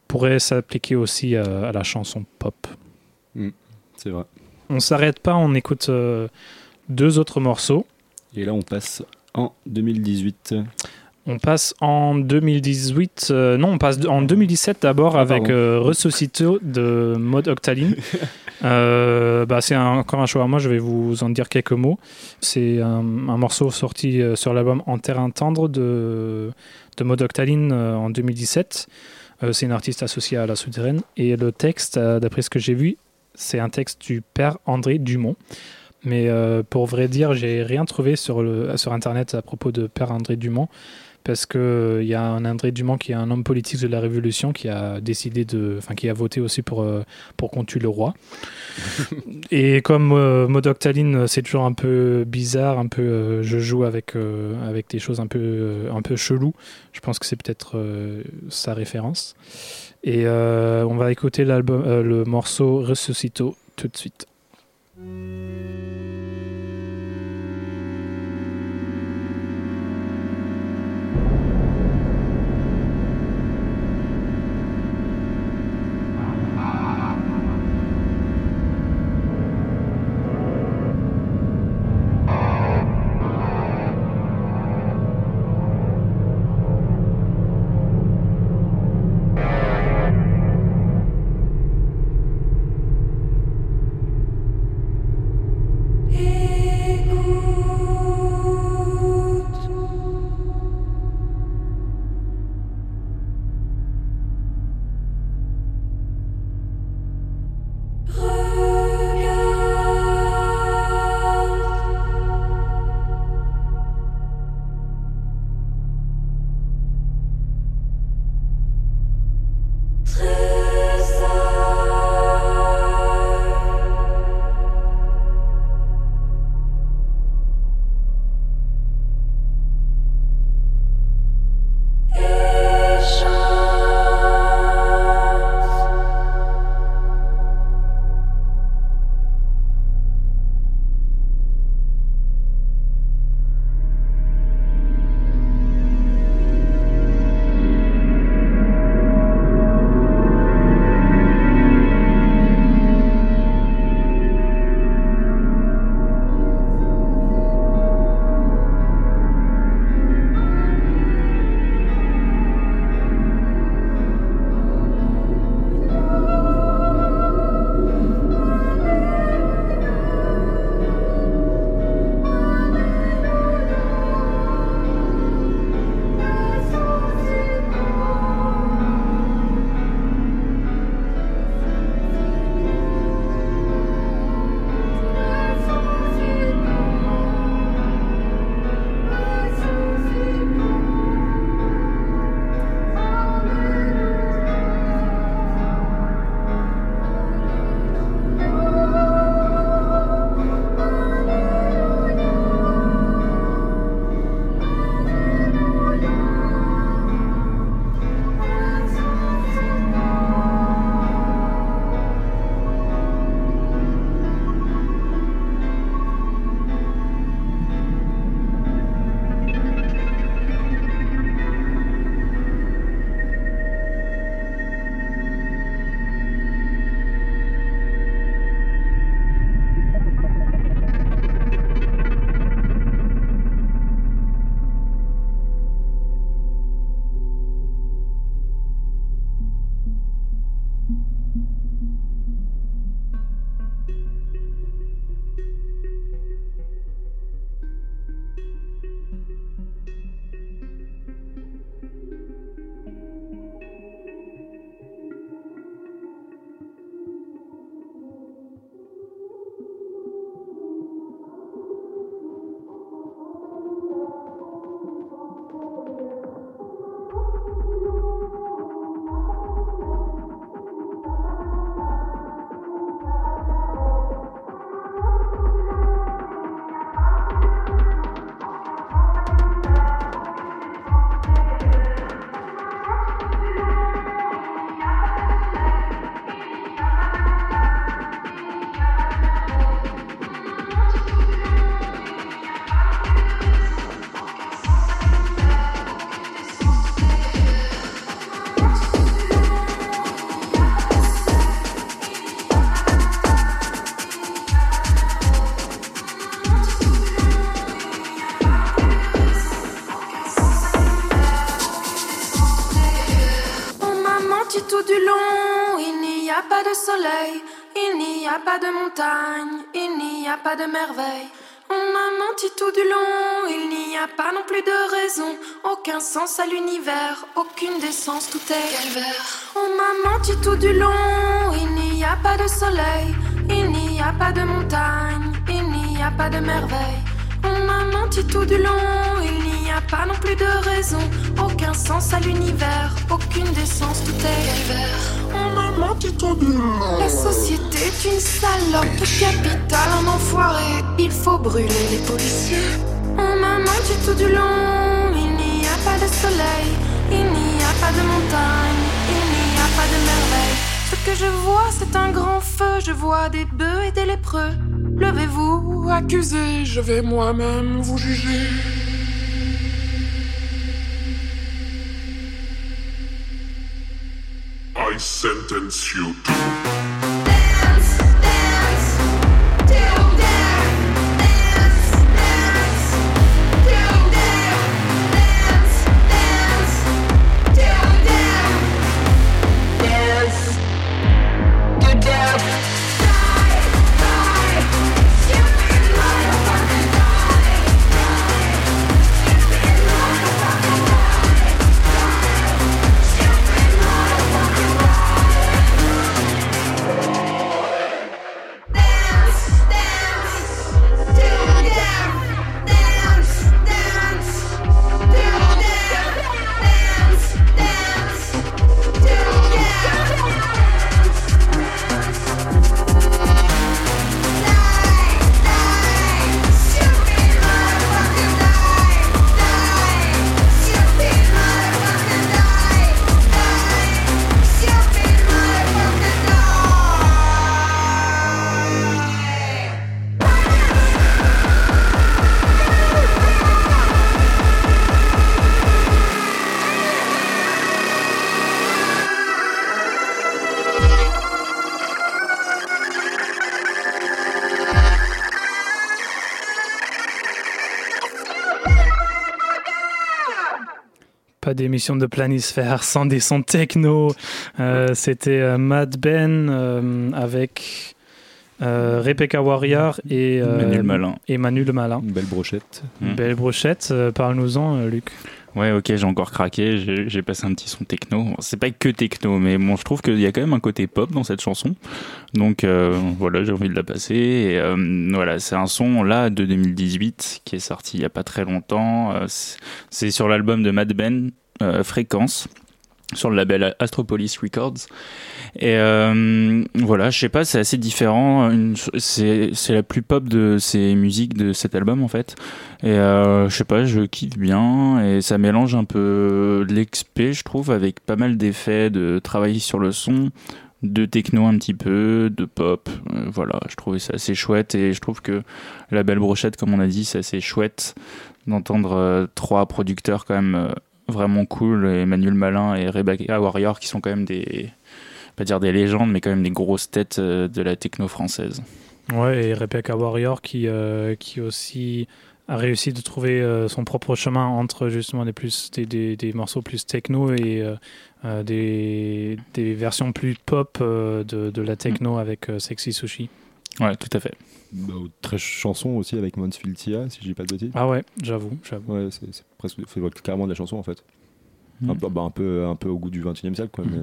S1: pourrait s'appliquer aussi à, à la chanson pop.
S4: C'est vrai.
S1: On s'arrête pas, on écoute deux autres morceaux.
S4: Et là, on passe en 2018.
S1: On passe en 2018, euh, non, on passe en 2017 d'abord
S4: Ah,
S1: avec euh, Resuscito de Mode Octaline. Euh, bah, c'est encore un choix. Moi, je vais vous en dire quelques mots. C'est un, un morceau sorti euh, sur l'album En Terrain Tendre de, de Mode Octaline euh, en 2017. Euh, c'est une artiste associée à La Souterraine. Et le texte, d'après ce que j'ai vu, c'est un texte du père André Dumont. Mais euh, pour vrai dire, j'ai rien trouvé sur, le, sur Internet à propos de Père André Dumont, parce qu'il y a un André Dumont qui est un homme politique de la Révolution qui a décidé de, enfin qui a voté aussi pour euh, pour qu'on tue le roi. Et comme euh, Modoctaline, c'est toujours un peu bizarre, un peu, euh, je joue avec euh, avec des choses un peu euh, un peu chelou. Je pense que c'est peut-être euh, sa référence. Et euh, on va écouter l'album, euh, le morceau Resuscito tout de suite.
S8: Thank de soleil, il n'y a pas de montagne, il n'y a pas de merveille. On m'a menti tout du long, il n'y a pas non plus de raison, aucun sens à l'univers, aucune décence, tout est calvaire. On m'a menti tout du long, il n'y a pas de soleil, il n'y a pas de montagne, il n'y a pas de merveille. On m'a menti tout du long, il n'y a pas non plus de raison, aucun sens à l'univers, aucune décence, tout est calvaire. On m'a menti tout du long. La société est une salope, le capital un enfoiré, il faut brûler les policiers. On m'a menti tout du long, il n'y a pas de soleil, il n'y a pas de montagne, il n'y a pas de merveille. Ce que je vois, c'est un grand feu, je vois des bœufs et des lépreux. Levez-vous, accusez, je vais moi-même vous juger.
S12: I sentence you to
S1: Pas d'émission de planisphère sans des sons techno. Euh, C'était euh, Mad Ben euh, avec euh, Rebecca Warrior et euh,
S3: Manu le Malin.
S1: Et Manu le Malin.
S4: Une belle brochette.
S3: Mm.
S1: Belle brochette. euh, Parle-nous-en, euh, Luc.
S3: Ouais, ok, j'ai encore craqué, j'ai passé un petit son techno. C'est pas que techno, mais bon, je trouve qu'il y a quand même un côté pop dans cette chanson. Donc euh, voilà, j'ai envie de la passer. Et, euh, voilà, c'est un son là de 2018 qui est sorti il y a pas très longtemps. C'est- sur l'album de Mad Ben, Fréquence, sur le label Astropolis Records. Et euh, voilà, je sais pas, c'est assez différent. C'est la plus pop de ces musiques de cet album en fait. Et euh, je sais pas, je kiffe bien et ça mélange un peu l'XP, je trouve, avec pas mal d'effets, de travail sur le son, de techno un petit peu, de pop. Euh, voilà, je trouvais ça assez chouette et je trouve que la belle brochette, comme on a dit, c'est assez chouette d'entendre euh, trois producteurs quand même euh, vraiment cool, Emmanuel Malin et Rebecca Warrior, qui sont quand même des, pas dire des légendes, mais quand même des grosses têtes euh, de la techno française.
S1: Ouais, et Rebecca Warrior qui, euh, qui aussi a réussi de trouver euh, son propre chemin entre justement des, plus, des, des, des morceaux plus techno et euh, des, des versions plus pop de, de la techno avec euh, Sexy Sushi.
S3: Ouais, tout à fait.
S4: Bah, très chanson aussi avec Mansfield Tia, si je dis pas de bêtises.
S1: Ah ouais, j'avoue, j'avoue.
S4: Ouais, c'est c'est presque c'est carrément de la chanson en fait.
S3: Mm.
S4: Un, peu, bah, un, peu, un peu au goût du 21 e siècle quoi. Mais,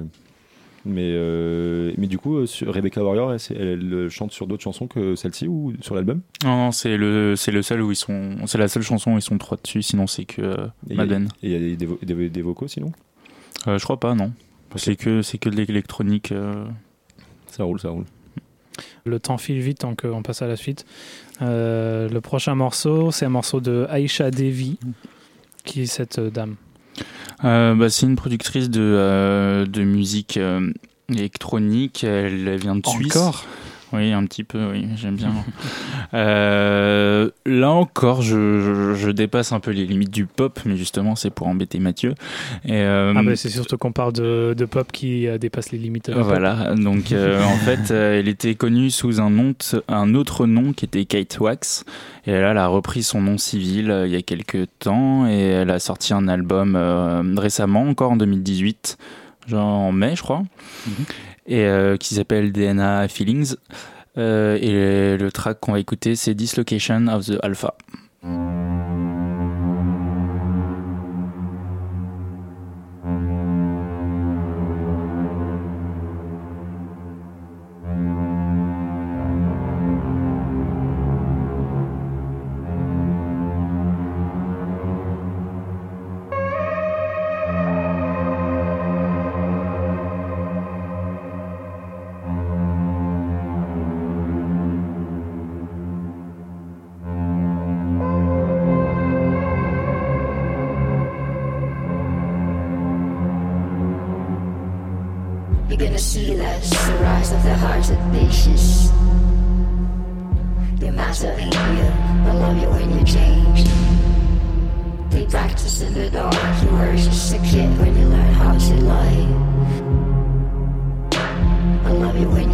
S4: mais, euh, mais du coup, euh, sur Rebecca Warrior, elle, elle chante sur d'autres chansons que celle-ci ou sur l'album?
S3: Non, non, c'est le, c'est le seul où ils sont, c'est la seule chanson où ils sont trois dessus, sinon c'est que euh,
S4: Et il y a-
S3: Madden.
S4: Et il y a des, vo- des, des vocaux sinon?
S3: Euh, je crois pas, non. C'est que, c'est que de l'électronique. euh.
S4: Ça roule, ça roule.
S1: Le temps file vite, donc euh, on passe à la suite. Euh, le prochain morceau, c'est un morceau de Aisha Devi. Qui est cette dame
S3: Euh, bah, c'est une productrice de, euh, de musique électronique. Elle, elle vient de Suisse.
S1: Encore?
S3: Oui, un petit peu, oui, j'aime bien. Euh, là encore, je, je, je dépasse un peu les limites du pop, mais justement, c'est pour embêter Mathieu. Et, euh,
S1: Ah bah c'est surtout qu'on parle de, de pop qui euh, dépasse les limites. de la pop.
S3: Voilà, donc euh, en fait, elle était connue sous un, nom, un autre nom qui était Kate Wax. Et là, elle a repris son nom civil il y a quelques temps et elle a sorti un album récemment, encore en 2018, genre en mai, je crois. Pacifique et euh, qui s'appelle DNA Feelings. Euh, et le track qu'on va écouter, c'est Dislocation of the Alpha.
S11: of the heart that bases. your matter and know I love you when you change. They practice in the dark, you were just a kid when you learn how to lie. I love you when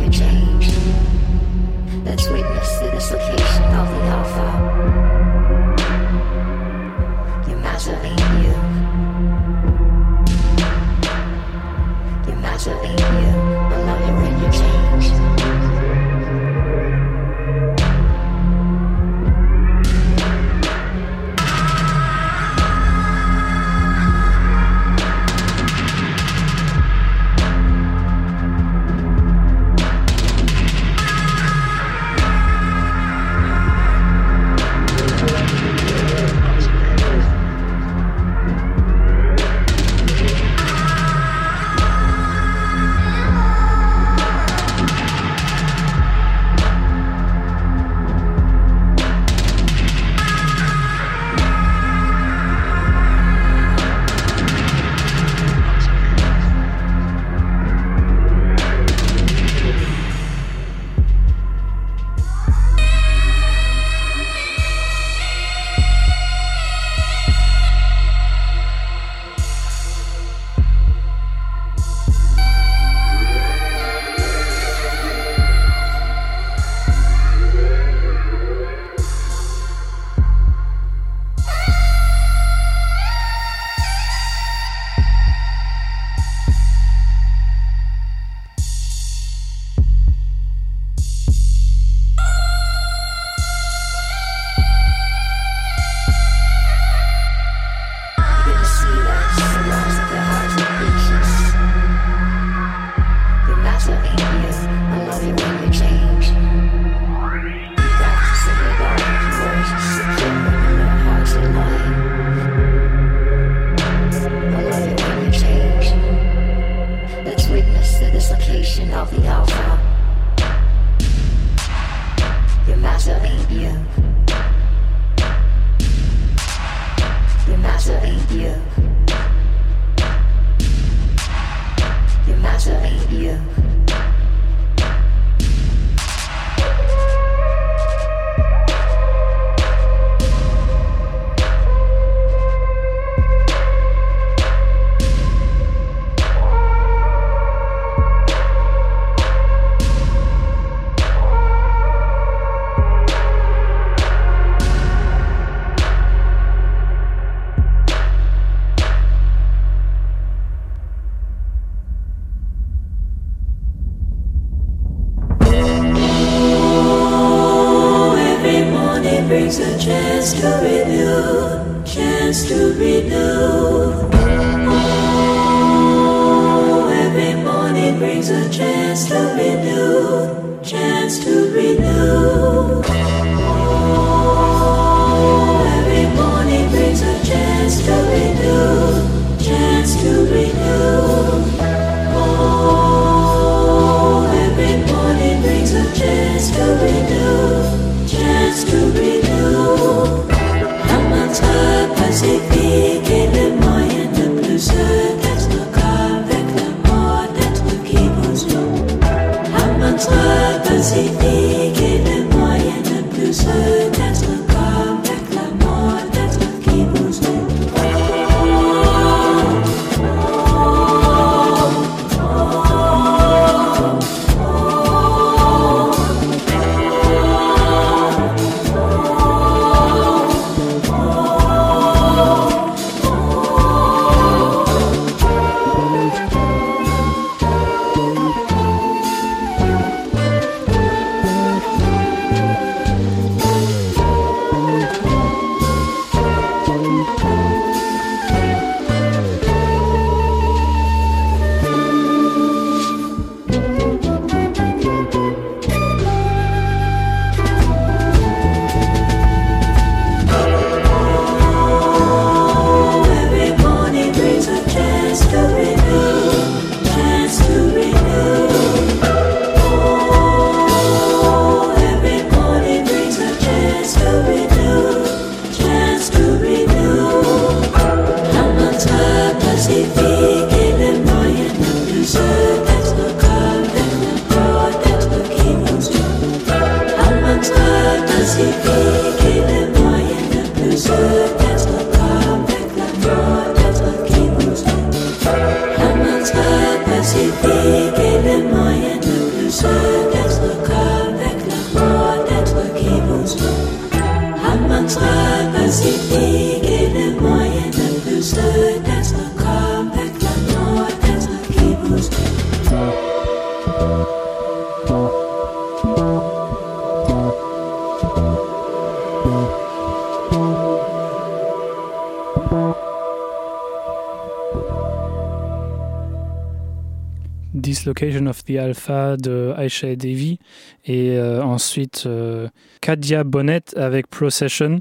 S11: Dislocation of the Alpha
S10: de
S1: Aisha Devi et euh, ensuite euh, Kadia Bonnet avec Procession,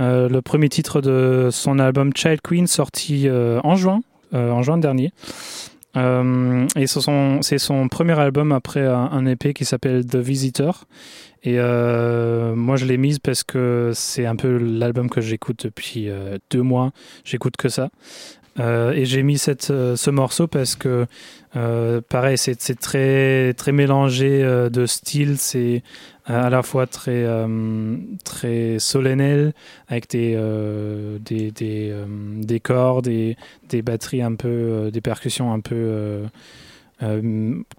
S1: euh, le premier titre de son album Child Queen sorti euh, en juin, en juin dernier. Et c'est son, premier album après un, un EP qui s'appelle The Visitor. Et moi, je l'ai mise parce que c'est un peu l'album que j'écoute depuis deux mois. J'écoute que ça. Euh, et j'ai mis cette, euh, ce morceau parce que, euh, pareil, c'est très, très mélangé de styles. C'est à la fois très, euh, très solennel, avec des, des, des, des cordes, des, des batteries un peu, des percussions un peu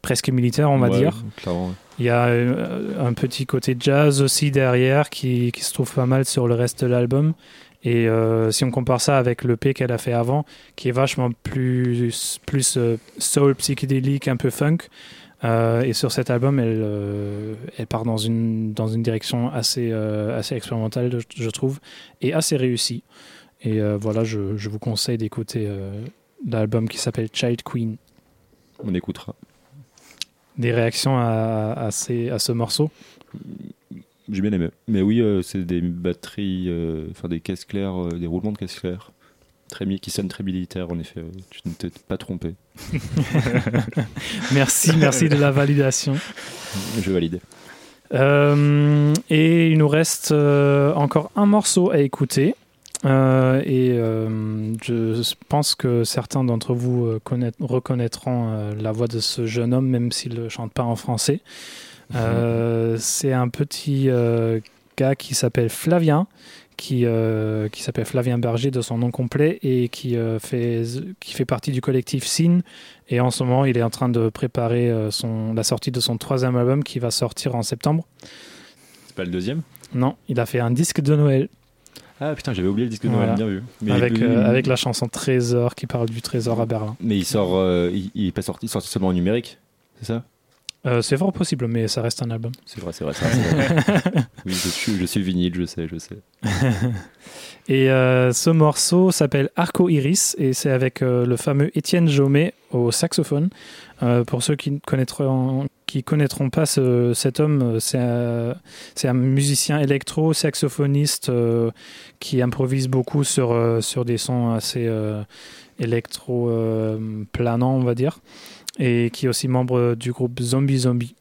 S1: presque militaires, on va
S13: Ouais,
S1: dire.
S13: clairement.
S1: Il y a un petit côté jazz aussi derrière qui, qui se trouve pas mal sur le reste de l'album. Et euh, si on compare ça avec le P qu'elle a fait avant, qui est vachement plus, plus euh, soul, psychédélique, un peu funk, euh, et sur cet album, elle, euh, elle part dans une, dans une direction assez, euh, assez expérimentale, je, je trouve, et assez réussie. Et voilà, je, je vous conseille d'écouter l'album qui s'appelle Child Queen.
S13: On écoutera.
S1: Des réactions à, à, ces- à ce morceau?
S13: J'ai bien aimé. Mais oui, euh, c'est des batteries, euh, enfin des caisses claires, euh, des roulements de caisses claires. Très, qui sonnent très militaires, en effet. tu ne t'es pas trompé.
S1: Merci, merci de la validation.
S13: Je valide.
S1: Euh, et il nous reste euh, encore un morceau à écouter. Euh, et je pense que certains d'entre vous connaît- reconnaîtront la voix de ce jeune homme, même s'il ne chante pas en français. Euh, C'est un petit euh, gars qui s'appelle Flavien, qui, euh, qui s'appelle Flavien Berger de son nom complet et qui, euh, fait, qui fait partie du collectif Sin. Et en ce moment, il est en train de préparer euh, son, la sortie de son troisième album qui va sortir en septembre.
S13: C'est pas le deuxième?
S1: Non, il a fait un disque de Noël
S13: Ah putain, j'avais oublié le disque de
S1: Voilà.
S13: Noël, bien vu. Mais
S1: avec, euh, avec la chanson Trésor qui parle du trésor à Berlin.
S13: Mais il sort, euh, il, il est pas sorti, il est sorti seulement en numérique, c'est ça?
S1: Euh, c'est fort possible, mais ça reste un album.
S13: C'est vrai, c'est vrai. oui, je suis, je suis le vinyle, je sais, je sais.
S1: Et euh, ce morceau s'appelle Arco Iris et c'est avec euh, le fameux Étienne Jomet au saxophone. Pour ceux qui ne connaîtront, qui connaîtront pas ce- cet homme, c'est un, un musicien électro, saxophoniste qui improvise beaucoup sur, sur des sons assez euh, électro euh, planants, on va dire, et qui est aussi membre du groupe Zombie Zombie.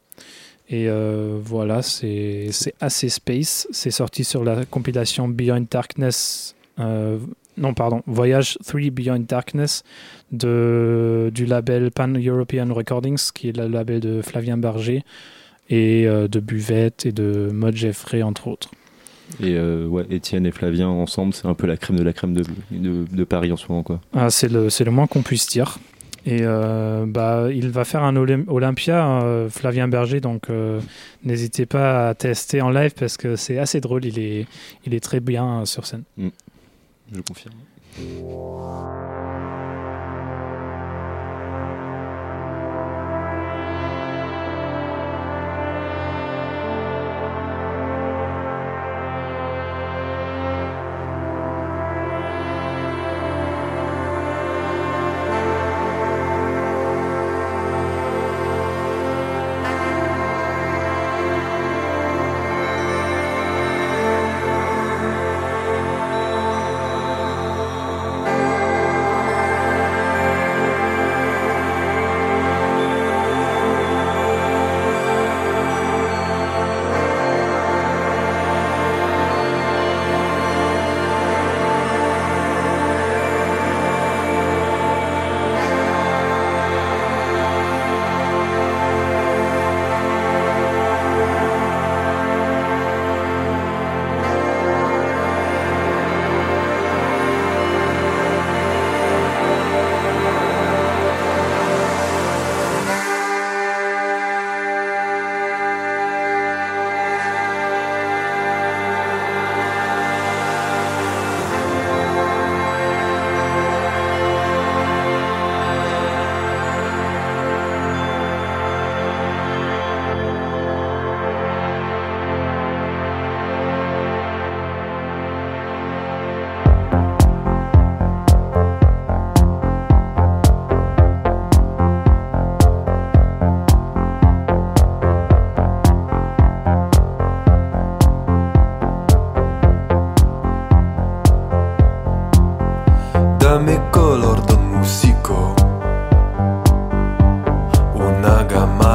S1: Et euh, voilà, c'est assez space. C'est sorti sur la compilation Beyond Darkness. euh, non, pardon, Voyage 3 Beyond Darkness de, du label Pan European Recordings, qui est le label de Flavien Berger, et euh, de Buvette et de Maud Jeffrey, entre autres.
S13: Et euh, ouais, Étienne et Flavien ensemble, c'est un peu la crème de la crème de, de, de Paris en ce moment, quoi.
S1: Ah, c'est le, c'est le moins qu'on puisse dire. Et euh, bah, il va faire un Olym- Olympia, euh, Flavien Berger, donc euh, n'hésitez pas à tester en live parce que c'est assez drôle, il est, il est très bien sur scène.
S13: Je confirme.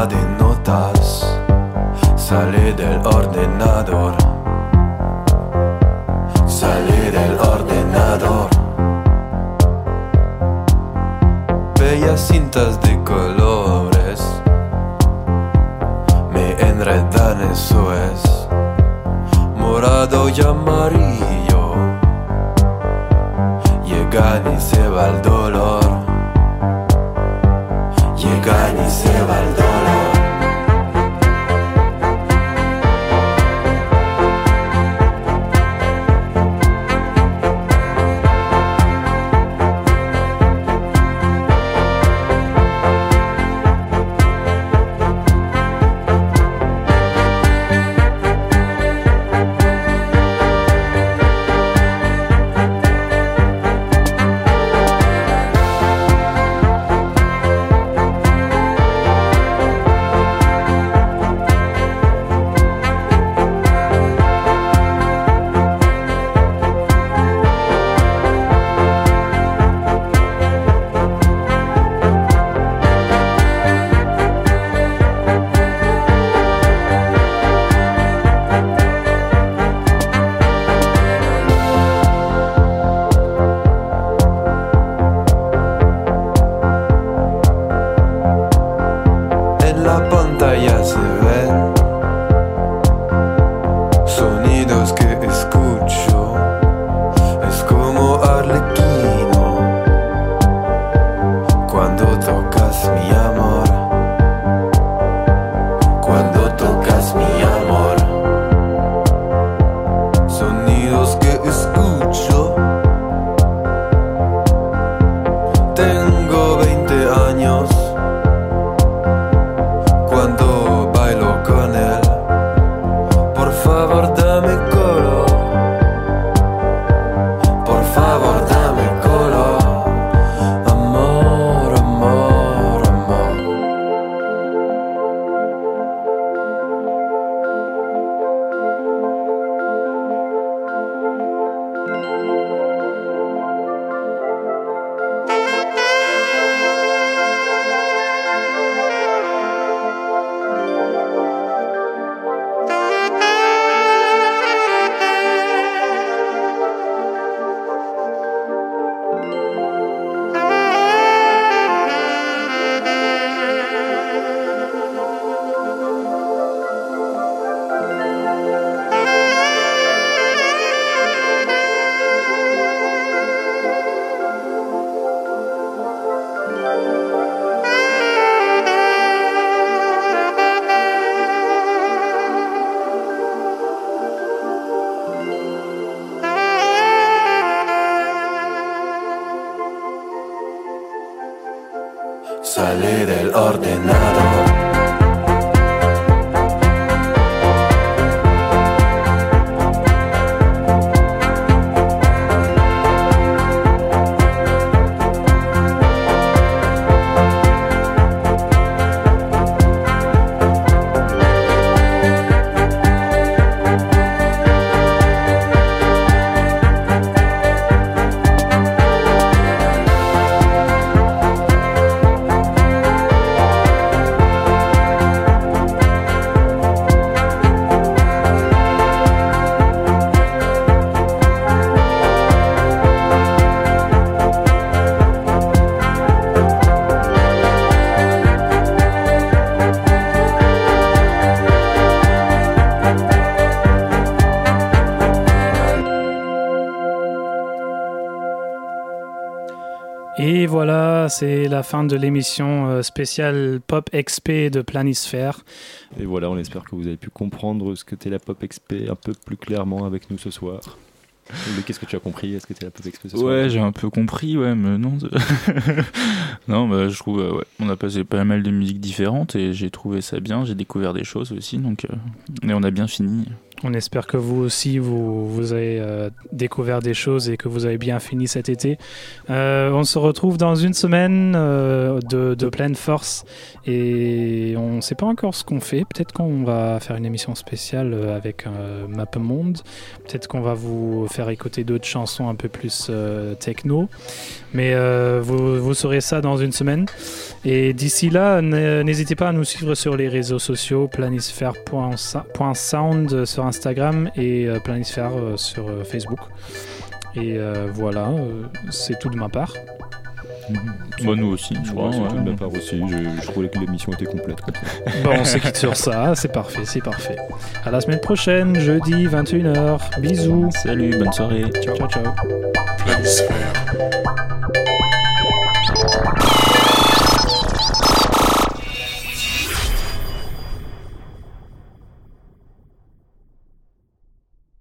S1: de c'est la fin de l'émission euh, spéciale Pop XP de Planisphère.
S13: Et voilà, on espère que vous avez pu comprendre ce que t'es la Pop XP un peu plus clairement avec nous ce soir. Mais qu'est-ce que tu as compris Est-ce que t'es la Pop XP ce soir
S3: Ouais, j'ai un peu compris, ouais, mais non. non, bah, je trouve, euh, ouais, on a passé pas mal de musiques différentes et j'ai trouvé ça bien. J'ai découvert des choses aussi, donc, euh, et on a bien fini.
S1: On espère que vous aussi, vous, vous avez euh, découvert des choses et que vous avez bien fini cet été. Euh, on se retrouve dans une semaine euh, de, pleine force et on ne sait pas encore ce qu'on fait. Peut-être qu'on va faire une émission spéciale euh, avec Mappemonde. Peut-être qu'on va vous faire écouter d'autres chansons un peu plus techno. Mais vous, vous saurez ça dans une semaine. Et d'ici là, n'hésitez pas à nous suivre sur les réseaux sociaux, planisphère.sound sur Instagram et planisphère sur Facebook. Et euh, voilà, euh, c'est tout de ma part.
S3: Moi, nous aussi, je crois.
S4: Ouais,
S3: ouais.
S4: de ma part aussi. Je, je trouvais que l'émission était complète. comme ça.
S1: Bon, on se quitte sur ça, c'est parfait, c'est parfait. À la semaine prochaine, jeudi 21h. Bisous.
S3: Salut, bonne soirée.
S1: Ciao, ciao, ciao.